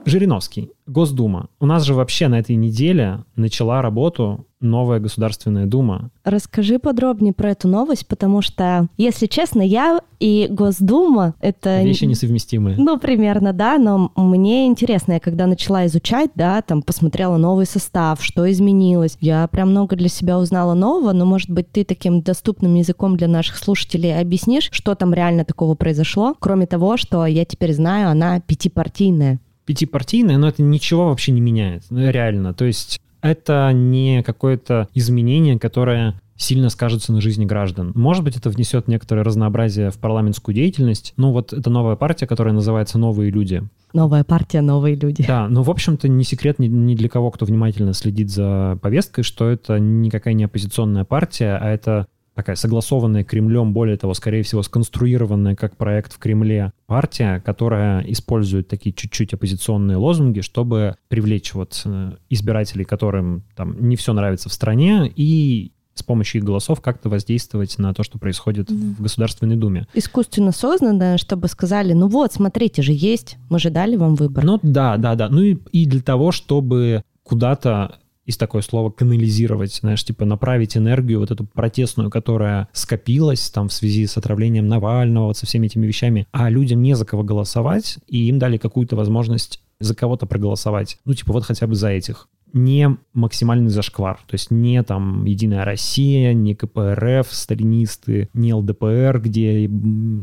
Жириновский, Госдума. У нас же вообще на этой неделе начала работу новая Государственная Дума. Расскажи подробнее про эту новость, потому что, если честно, я и Госдума — это... Вещи несовместимые. Ну, примерно, да, но мне интересно, я когда начала изучать, да, там посмотрела новый состав, что изменилось, я прям много для себя узнала нового, но, может быть, ты таким доступным языком для наших слушателей объяснишь, что там реально такого произошло, кроме того, что я теперь знаю, она пятипартийная пятипартийная, но это ничего вообще не меняет, ну, реально. То есть это не какое-то изменение, которое сильно скажется на жизни граждан. Может быть, это внесет некоторое разнообразие в парламентскую деятельность. Ну, вот это новая партия, которая называется «Новые люди». Новая партия, новые люди. Да, ну, в общем-то, не секрет ни, ни для кого, кто внимательно следит за повесткой, что это никакая не оппозиционная партия, а это такая согласованная Кремлем, более того, скорее всего, сконструированная как проект в Кремле партия, которая использует такие чуть-чуть оппозиционные лозунги, чтобы привлечь вот э, избирателей, которым там не все нравится в стране, и с помощью их голосов как-то воздействовать на то, что происходит mm. в Государственной Думе. Искусственно созданное, чтобы сказали, ну вот, смотрите же, есть, мы же дали вам выбор. Ну да, да, да. Ну и, и для того, чтобы куда-то есть такое слово канализировать, знаешь, типа направить энергию вот эту протестную, которая скопилась там в связи с отравлением Навального, вот со всеми этими вещами, а людям не за кого голосовать, и им дали какую-то возможность за кого-то проголосовать. Ну, типа, вот хотя бы за этих не максимальный зашквар. То есть не там Единая Россия, не КПРФ, сталинисты, не ЛДПР, где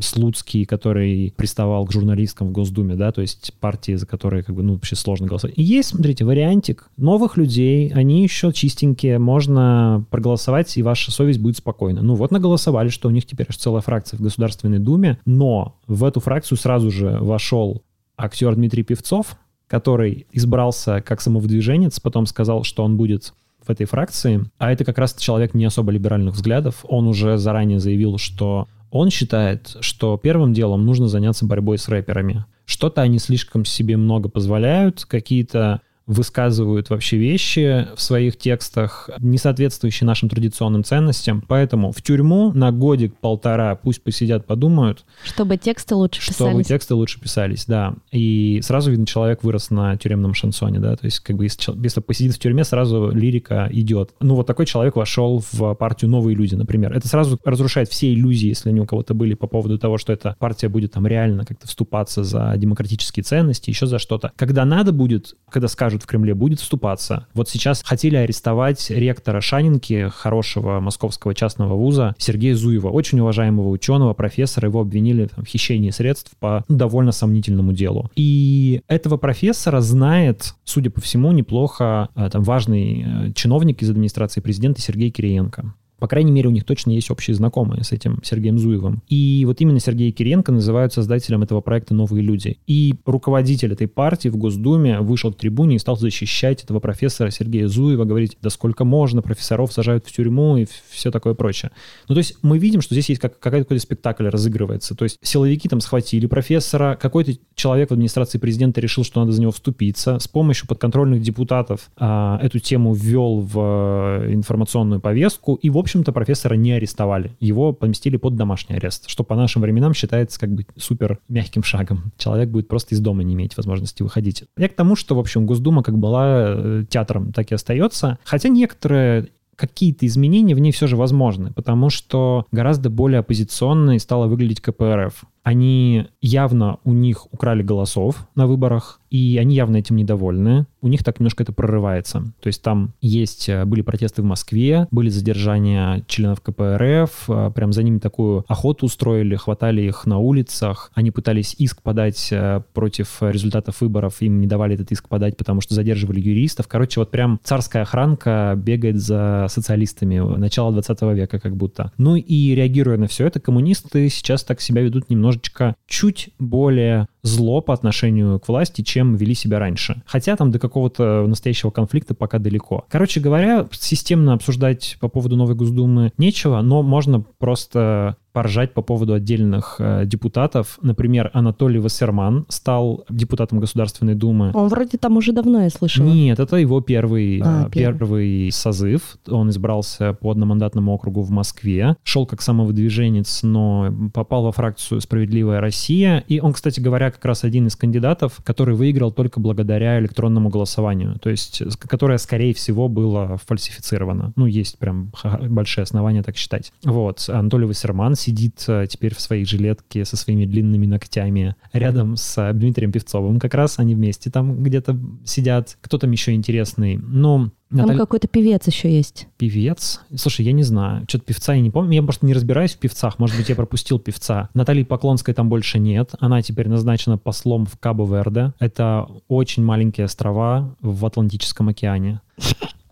Слуцкий, который приставал к журналисткам в Госдуме, да, то есть партии, за которые как бы, ну, вообще сложно голосовать. И есть, смотрите, вариантик новых людей, они еще чистенькие, можно проголосовать, и ваша совесть будет спокойна. Ну вот наголосовали, что у них теперь аж целая фракция в Государственной Думе, но в эту фракцию сразу же вошел актер Дмитрий Певцов, который избрался как самовыдвиженец, потом сказал, что он будет в этой фракции, а это как раз человек не особо либеральных взглядов. Он уже заранее заявил, что он считает, что первым делом нужно заняться борьбой с рэперами. Что-то они слишком себе много позволяют, какие-то высказывают вообще вещи в своих текстах, не соответствующие нашим традиционным ценностям. Поэтому в тюрьму на годик-полтора пусть посидят, подумают. Чтобы тексты лучше писались. Чтобы тексты лучше писались, да. И сразу видно, человек вырос на тюремном шансоне, да. То есть как бы если, если посидит в тюрьме, сразу лирика идет. Ну вот такой человек вошел в партию «Новые люди», например. Это сразу разрушает все иллюзии, если они у кого-то были по поводу того, что эта партия будет там реально как-то вступаться за демократические ценности, еще за что-то. Когда надо будет, когда скажут, скажут в Кремле, будет вступаться. Вот сейчас хотели арестовать ректора Шанинки, хорошего московского частного вуза, Сергея Зуева, очень уважаемого ученого, профессора. Его обвинили в хищении средств по довольно сомнительному делу. И этого профессора знает, судя по всему, неплохо э, там важный э, чиновник из администрации президента Сергей Кириенко. По крайней мере, у них точно есть общие знакомые с этим Сергеем Зуевым. И вот именно Сергей Киренко называют создателем этого проекта «Новые люди». И руководитель этой партии в Госдуме вышел к трибуне и стал защищать этого профессора Сергея Зуева, говорить, да сколько можно, профессоров сажают в тюрьму и все такое прочее. Ну, то есть мы видим, что здесь есть как, какой-то какой спектакль разыгрывается. То есть силовики там схватили профессора, какой-то человек в администрации президента решил, что надо за него вступиться. С помощью подконтрольных депутатов а, эту тему ввел в э, информационную повестку. И, в общем-то, профессора не арестовали. Его поместили под домашний арест, что по нашим временам считается как бы супер мягким шагом. Человек будет просто из дома не иметь возможности выходить. Я к тому, что, в общем, Госдума как была э, театром, так и остается. Хотя некоторые какие-то изменения в ней все же возможны, потому что гораздо более оппозиционной стала выглядеть КПРФ. Они явно у них украли голосов на выборах, и они явно этим недовольны. У них так немножко это прорывается. То есть там есть, э, были протесты в Москве, были задержания членов КПРФ, э, прям за ними такую охоту устроили, хватали их на улицах. Они пытались иск подать э, против результатов выборов, им не давали этот иск подать, потому что задерживали юристов. Короче, вот прям царская охранка бегает за социалистами начала 20 века как будто. Ну и реагируя на все это, коммунисты сейчас так себя ведут немножечко чуть более зло по отношению к власти, чем вели себя раньше. Хотя там до какого-то настоящего конфликта пока далеко. Короче говоря, системно обсуждать по поводу новой Госдумы нечего, но можно просто поржать по поводу отдельных э, депутатов. Например, Анатолий Вассерман стал депутатом Государственной Думы. Он вроде там уже давно, я слышала. Нет, это его первый, а, э, первый. первый созыв. Он избрался по одномандатному округу в Москве. Шел как самовыдвиженец, но попал во фракцию «Справедливая Россия». И он, кстати говоря, как раз один из кандидатов, который выиграл только благодаря электронному голосованию. То есть, которое, скорее всего, было фальсифицировано. Ну, есть прям большие основания так считать. Вот. Анатолий Вассерман сидит э, теперь в своей жилетке со своими длинными ногтями рядом с э, Дмитрием Певцовым. Как раз они вместе там где-то сидят. Кто там еще интересный? Ну. Там какой-то певец еще есть. Певец? Слушай, я не знаю. Что-то певца я не помню. Я просто не разбираюсь в певцах. Может быть, я пропустил певца. Натальи Поклонской там больше нет. Она теперь назначена послом в Кабо-Верде. Это очень маленькие острова в Атлантическом океане.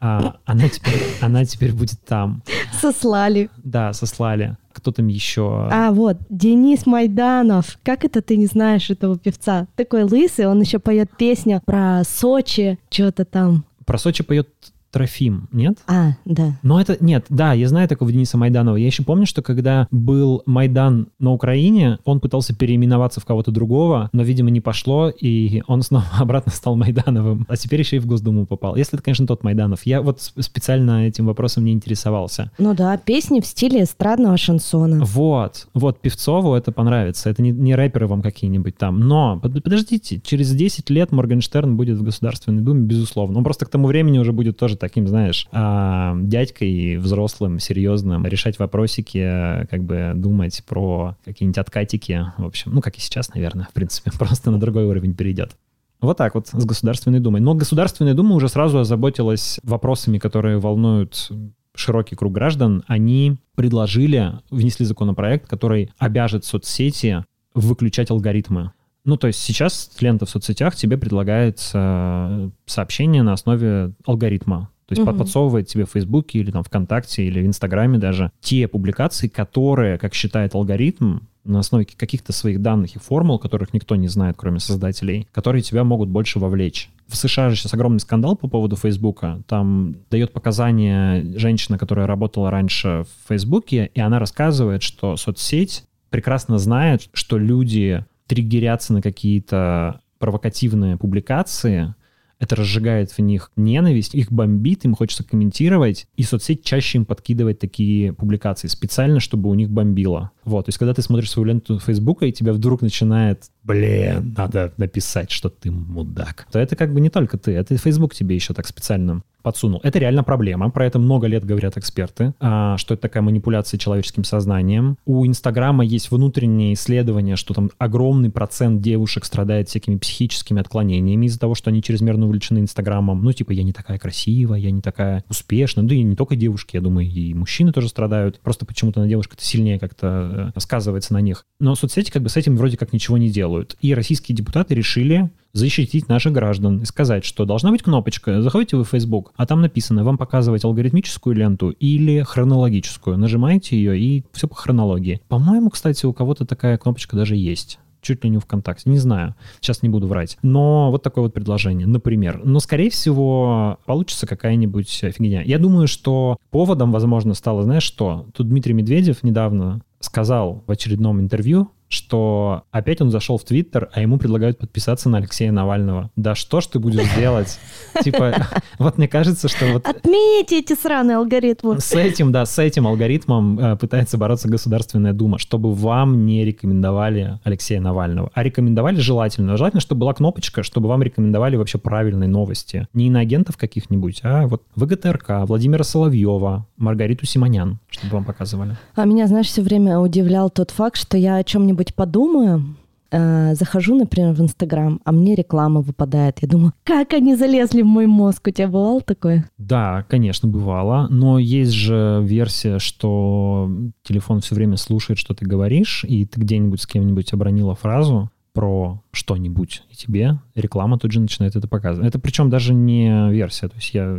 А, она, теперь, она теперь будет там. Сослали. Да, сослали. Кто там еще? А, вот, Денис Майданов. Как это ты не знаешь этого певца? Такой лысый, он еще поет песню про Сочи, что-то там. Про Сочи поет Трофим, нет? А, да. Но это, нет, да, я знаю такого Дениса Майданова. Я еще помню, что когда был Майдан на Украине, он пытался переименоваться в кого-то другого, но, видимо, не пошло, и он снова обратно стал Майдановым. А теперь еще и в Госдуму попал. Если это, конечно, тот Майданов. Я вот специально этим вопросом не интересовался. Ну да, песни в стиле эстрадного шансона. Вот, вот, Певцову это понравится. Это не, не рэперы вам какие-нибудь там. Но, подождите, через 10 лет Моргенштерн будет в Государственной Думе, безусловно. Он просто к тому времени уже будет тоже таким, знаешь, а, дядькой взрослым, серьезным, решать вопросики, как бы думать про какие-нибудь откатики, в общем, ну, как и сейчас, наверное, в принципе, просто на другой уровень перейдет. Вот так вот с Государственной Думой. Но Государственная Дума уже сразу озаботилась вопросами, которые волнуют широкий круг граждан. Они предложили, внесли законопроект, который обяжет соцсети выключать алгоритмы. Ну, то есть сейчас лента в соцсетях тебе предлагает э, сообщение на основе алгоритма. То есть угу. подсовывает тебе в Фейсбуке или там ВКонтакте или в Инстаграме даже те публикации, которые, как считает алгоритм, на основе каких-то своих данных и формул, которых никто не знает, кроме создателей, которые тебя могут больше вовлечь. В США же сейчас огромный скандал по поводу Фейсбука. Там дает показания женщина, которая работала раньше в Фейсбуке, и она рассказывает, что соцсеть прекрасно знает, что люди триггерятся на какие-то провокативные публикации, это разжигает в них ненависть, их бомбит, им хочется комментировать, и соцсеть чаще им подкидывает такие публикации специально, чтобы у них бомбило. Вот, то есть когда ты смотришь свою ленту Фейсбука, и тебя вдруг начинает, блин, надо написать, что ты мудак, то это как бы не только ты, это Facebook тебе еще так специально подсунул. Это реально проблема, про это много лет говорят эксперты, а, что это такая манипуляция человеческим сознанием. У Инстаграма есть внутреннее исследование, что там огромный процент девушек страдает всякими психическими отклонениями из-за того, что они чрезмерно увлечены Инстаграмом. Ну, типа, я не такая красивая, я не такая успешная. Да и не только девушки, я думаю, и мужчины тоже страдают. Просто почему-то на девушках это сильнее как-то э, сказывается на них. Но соцсети как бы с этим вроде как ничего не делают. И российские депутаты решили защитить наших граждан и сказать, что должна быть кнопочка, заходите вы в Facebook, а там написано, вам показывать алгоритмическую ленту или хронологическую. Нажимаете ее и все по хронологии. По-моему, кстати, у кого-то такая кнопочка даже есть чуть ли не ВКонтакте, не знаю, сейчас не буду врать. Но вот такое вот предложение, например. Но, скорее всего, получится какая-нибудь фигня. Я думаю, что поводом, возможно, стало, знаешь что? Тут Дмитрий Медведев недавно сказал в очередном интервью, что опять он зашел в Твиттер, а ему предлагают подписаться на Алексея Навального. Да что ж ты будешь делать? Типа, вот мне кажется, что вот... Отмените эти сраные алгоритмы. С этим, да, с этим алгоритмом э, пытается бороться Государственная Дума, чтобы вам не рекомендовали Алексея Навального. А рекомендовали желательно. Желательно, чтобы была кнопочка, чтобы вам рекомендовали вообще правильные новости. Не иноагентов каких-нибудь, а вот ВГТРК, Владимира Соловьева, Маргариту Симонян, чтобы вам показывали. А меня, знаешь, все время удивлял тот факт, что я о чем-нибудь подумаю, э, захожу, например, в Инстаграм, а мне реклама выпадает. Я думаю, как они залезли в мой мозг? У тебя бывало такое? Да, конечно, бывало. Но есть же версия, что телефон все время слушает, что ты говоришь, и ты где-нибудь с кем-нибудь обронила фразу про что-нибудь, и тебе реклама тут же начинает это показывать. Это причем даже не версия, то есть я,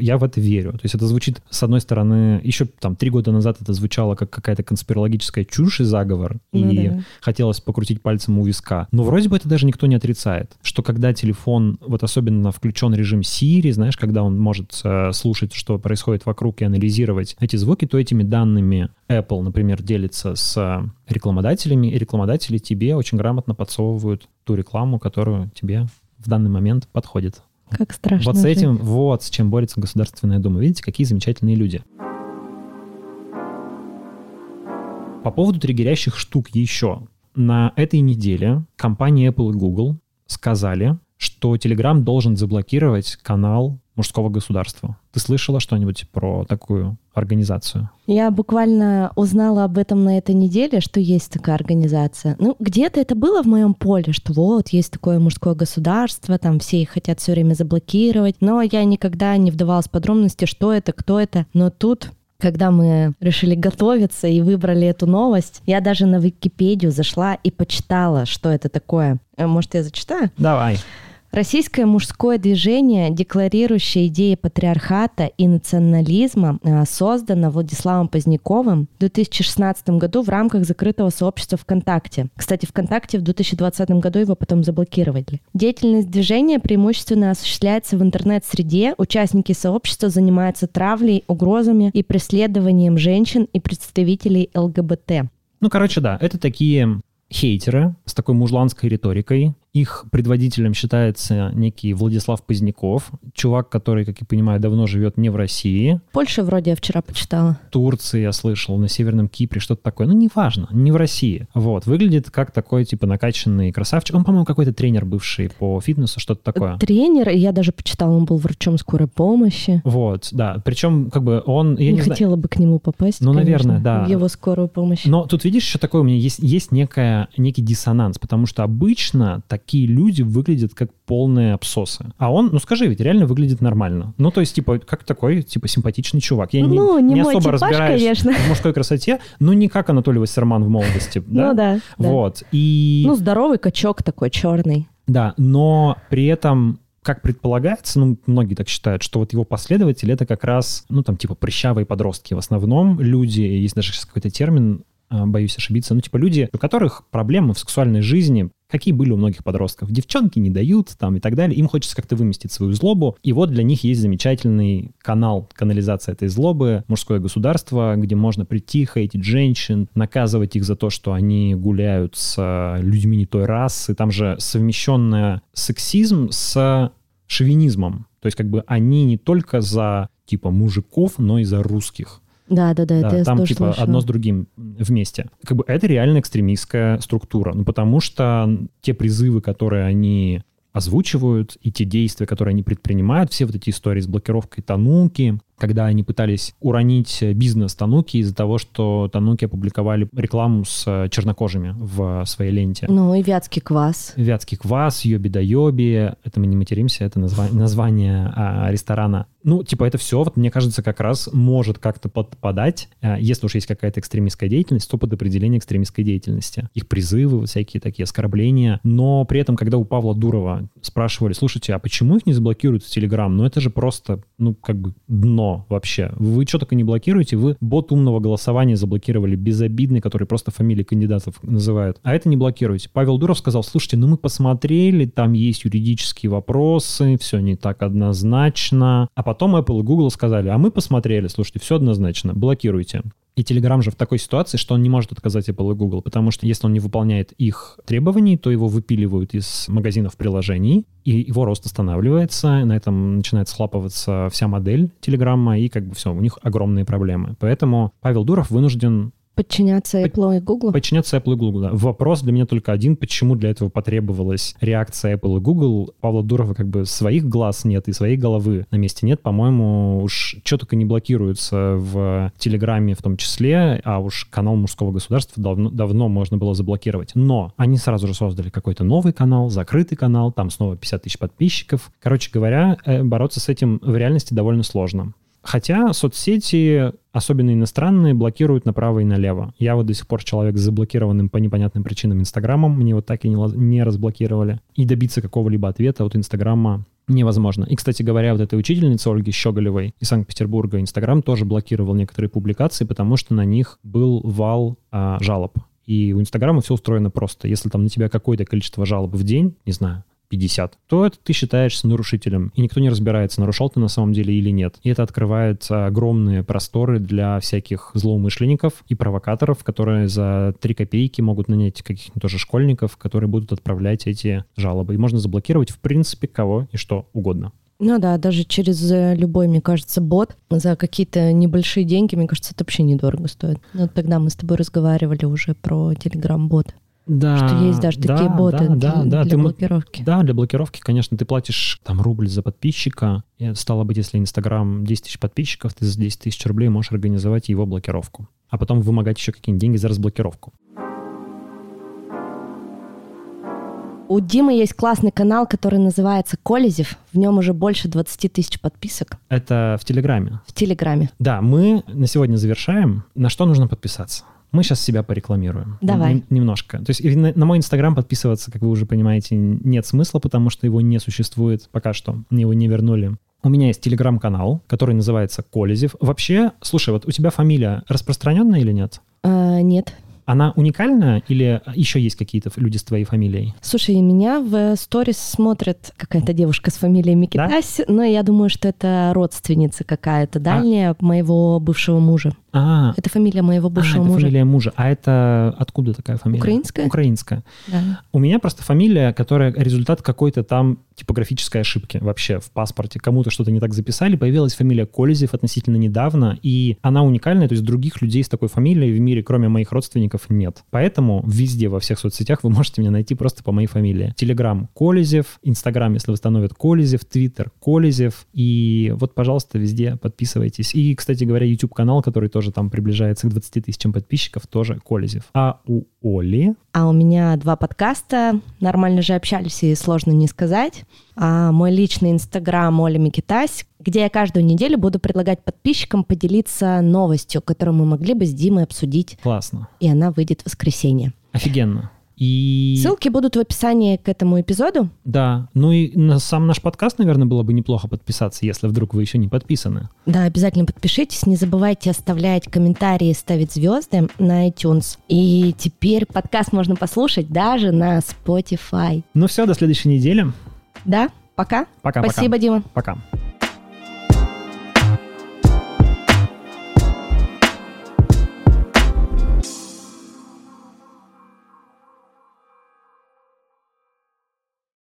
я в это верю. То есть это звучит, с одной стороны, еще там три года назад это звучало как какая-то конспирологическая чушь и заговор, ну, и да. хотелось покрутить пальцем у виска. Но вроде бы это даже никто не отрицает, что когда телефон, вот особенно включен режим Siri, знаешь, когда он может э, слушать, что происходит вокруг и анализировать эти звуки, то этими данными Apple, например, делится с рекламодателями, и рекламодатели тебе очень грамотно подсовывают ту рекламу, которую тебе в данный момент подходит. Как страшно. Вот с этим, жить. вот с чем борется Государственная Дума. Видите, какие замечательные люди. По поводу триггерящих штук еще. На этой неделе компании Apple и Google сказали, что Telegram должен заблокировать канал мужского государства. Ты слышала что-нибудь про такую организацию? Я буквально узнала об этом на этой неделе, что есть такая организация. Ну, где-то это было в моем поле, что вот есть такое мужское государство, там все их хотят все время заблокировать, но я никогда не вдавалась в подробности, что это, кто это. Но тут когда мы решили готовиться и выбрали эту новость, я даже на Википедию зашла и почитала, что это такое. Э, может, я зачитаю? Давай. Российское мужское движение, декларирующее идеи патриархата и национализма, э, создано Владиславом Поздняковым в 2016 году в рамках закрытого сообщества ВКонтакте. Кстати, ВКонтакте в 2020 году его потом заблокировали. Деятельность движения преимущественно осуществляется в интернет-среде. Участники сообщества занимаются травлей, угрозами и преследованием женщин и представителей ЛГБТ. Ну, короче, да, это такие хейтеры с такой мужланской риторикой, их предводителем считается некий Владислав Поздняков, чувак, который, как я понимаю, давно живет не в России. Польша вроде я вчера почитала. Турции я слышал, на Северном Кипре, что-то такое. Ну, неважно, не в России. Вот, выглядит как такой, типа, накачанный красавчик. Он, по-моему, какой-то тренер бывший по фитнесу, что-то такое. Тренер, я даже почитала, он был врачом скорой помощи. Вот, да. Причем, как бы, он... Я не, не хотела знаю... бы к нему попасть, Ну, конечно, наверное, да. В его скорую помощь. Но тут, видишь, еще такое у меня есть, есть некая, некий диссонанс, потому что обычно такие люди выглядят как полные абсосы. А он, ну скажи, ведь реально выглядит нормально. Ну, то есть, типа, как такой, типа, симпатичный чувак. Я ну, не, не, не особо типаж, разбираюсь конечно. в мужской красоте, но не как Анатолий Вассерман в молодости. Да? Ну да. Вот. И... Ну, здоровый качок такой, черный. Да, но при этом как предполагается, ну, многие так считают, что вот его последователи это как раз, ну, там, типа, прыщавые подростки. В основном люди, есть даже сейчас какой-то термин, а, боюсь ошибиться, ну, типа люди, у которых проблемы в сексуальной жизни, какие были у многих подростков. Девчонки не дают там и так далее. Им хочется как-то выместить свою злобу. И вот для них есть замечательный канал канализации этой злобы, мужское государство, где можно прийти, хейтить женщин, наказывать их за то, что они гуляют с э, людьми не той расы. Там же совмещенная сексизм с шовинизмом. То есть как бы они не только за типа мужиков, но и за русских. Да, да, да, да это я там типа слышала. одно с другим вместе. Как бы это реально экстремистская структура, ну потому что те призывы, которые они озвучивают, и те действия, которые они предпринимают, все вот эти истории с блокировкой Тануки, когда они пытались уронить бизнес Тануки из-за того, что Тануки опубликовали рекламу с чернокожими в своей ленте. Ну и вятский квас. Вятский квас, йоби да йоби, это мы не материмся, это назва- название а, ресторана. Ну, типа это все, вот мне кажется, как раз может как-то подпадать, а, если уж есть какая-то экстремистская деятельность, то под определение экстремистской деятельности. Их призывы, всякие такие оскорбления. Но при этом, когда у Павла Дурова спрашивали, слушайте, а почему их не заблокируют в Телеграм? Ну это же просто, ну как бы дно вообще. Вы что только не блокируете, вы бот умного голосования заблокировали, безобидный, который просто фамилии кандидатов называют. А это не блокируете. Павел Дуров сказал, слушайте, ну мы посмотрели, там есть юридические вопросы, все не так однозначно. А потом Apple и Google сказали, а мы посмотрели, слушайте, все однозначно, блокируйте. И Telegram же в такой ситуации, что он не может отказать Apple и Google, потому что если он не выполняет их требований, то его выпиливают из магазинов приложений, и его рост останавливается, на этом начинает схлапываться вся модель Телеграмма, и как бы все, у них огромные проблемы. Поэтому Павел Дуров вынужден Подчиняться Apple и Google? Подчиняться Apple и Google, да. Вопрос для меня только один, почему для этого потребовалась реакция Apple и Google. Павла Дурова как бы своих глаз нет и своей головы на месте нет. По-моему, уж что только не блокируется в Телеграме в том числе, а уж канал мужского государства давно, давно можно было заблокировать. Но они сразу же создали какой-то новый канал, закрытый канал, там снова 50 тысяч подписчиков. Короче говоря, э, бороться с этим в реальности довольно сложно. Хотя соцсети, особенно иностранные, блокируют направо и налево. Я вот до сих пор человек с заблокированным по непонятным причинам Инстаграмом, мне вот так и не, разблокировали. И добиться какого-либо ответа от Инстаграма невозможно. И, кстати говоря, вот этой учительнице Ольги Щеголевой из Санкт-Петербурга Инстаграм тоже блокировал некоторые публикации, потому что на них был вал а, жалоб. И у Инстаграма все устроено просто. Если там на тебя какое-то количество жалоб в день, не знаю, 50, то это ты считаешься нарушителем, и никто не разбирается, нарушал ты на самом деле или нет. И это открывает огромные просторы для всяких злоумышленников и провокаторов, которые за 3 копейки могут нанять каких-нибудь тоже школьников, которые будут отправлять эти жалобы. И можно заблокировать, в принципе, кого и что угодно. Ну да, даже через э, любой, мне кажется, бот за какие-то небольшие деньги, мне кажется, это вообще недорого стоит. Ну, тогда мы с тобой разговаривали уже про Telegram-бот. Да, что есть даже да, такие боты да, для, да, да. для ты, блокировки. Да, для блокировки, конечно, ты платишь там рубль за подписчика. И стало быть, если Инстаграм 10 тысяч подписчиков, ты за 10 тысяч рублей можешь организовать его блокировку. А потом вымогать еще какие-нибудь деньги за разблокировку. У Димы есть классный канал, который называется Колезев. В нем уже больше 20 тысяч подписок. Это в Телеграме. В Телеграме. Да, мы на сегодня завершаем. На что нужно подписаться? Мы сейчас себя порекламируем. Давай. Н- немножко. То есть на, на мой инстаграм подписываться, как вы уже понимаете, нет смысла, потому что его не существует пока что. Его не вернули. У меня есть телеграм-канал, который называется Колезев. Вообще, слушай, вот у тебя фамилия распространенная или нет? А, нет. Она уникальная или еще есть какие-то люди с твоей фамилией? Слушай, меня в сторис смотрит какая-то девушка с фамилией Микитась, да? но я думаю, что это родственница какая-то дальняя а? моего бывшего мужа. А, это фамилия моего бывшего а, мужа. Это фамилия мужа. А это откуда такая фамилия? Украинская. Украинская. Да. У меня просто фамилия, которая результат какой-то там типографической ошибки вообще в паспорте. Кому-то что-то не так записали. Появилась фамилия Колезев относительно недавно, и она уникальная, то есть других людей с такой фамилией в мире, кроме моих родственников, нет. Поэтому везде, во всех соцсетях вы можете меня найти просто по моей фамилии. Телеграм Колезев, Инстаграм, если восстановят Колезев, Твиттер Колезев, и вот, пожалуйста, везде подписывайтесь. И, кстати говоря, YouTube-канал, который тоже там приближается к 20 тысячам подписчиков, тоже Колезев. А у Оли? А у меня два подкаста. Нормально же общались, и сложно не сказать. А мой личный инстаграм Оля Микитась, где я каждую неделю буду предлагать подписчикам поделиться новостью, которую мы могли бы с Димой обсудить. Классно. И она выйдет в воскресенье. Офигенно. И... Ссылки будут в описании к этому эпизоду. Да, ну и на сам наш подкаст, наверное, было бы неплохо подписаться, если вдруг вы еще не подписаны. Да, обязательно подпишитесь, не забывайте оставлять комментарии, ставить звезды на iTunes. И теперь подкаст можно послушать даже на Spotify. Ну все, до следующей недели. Да, пока. Пока, Спасибо, пока. Дима. Пока.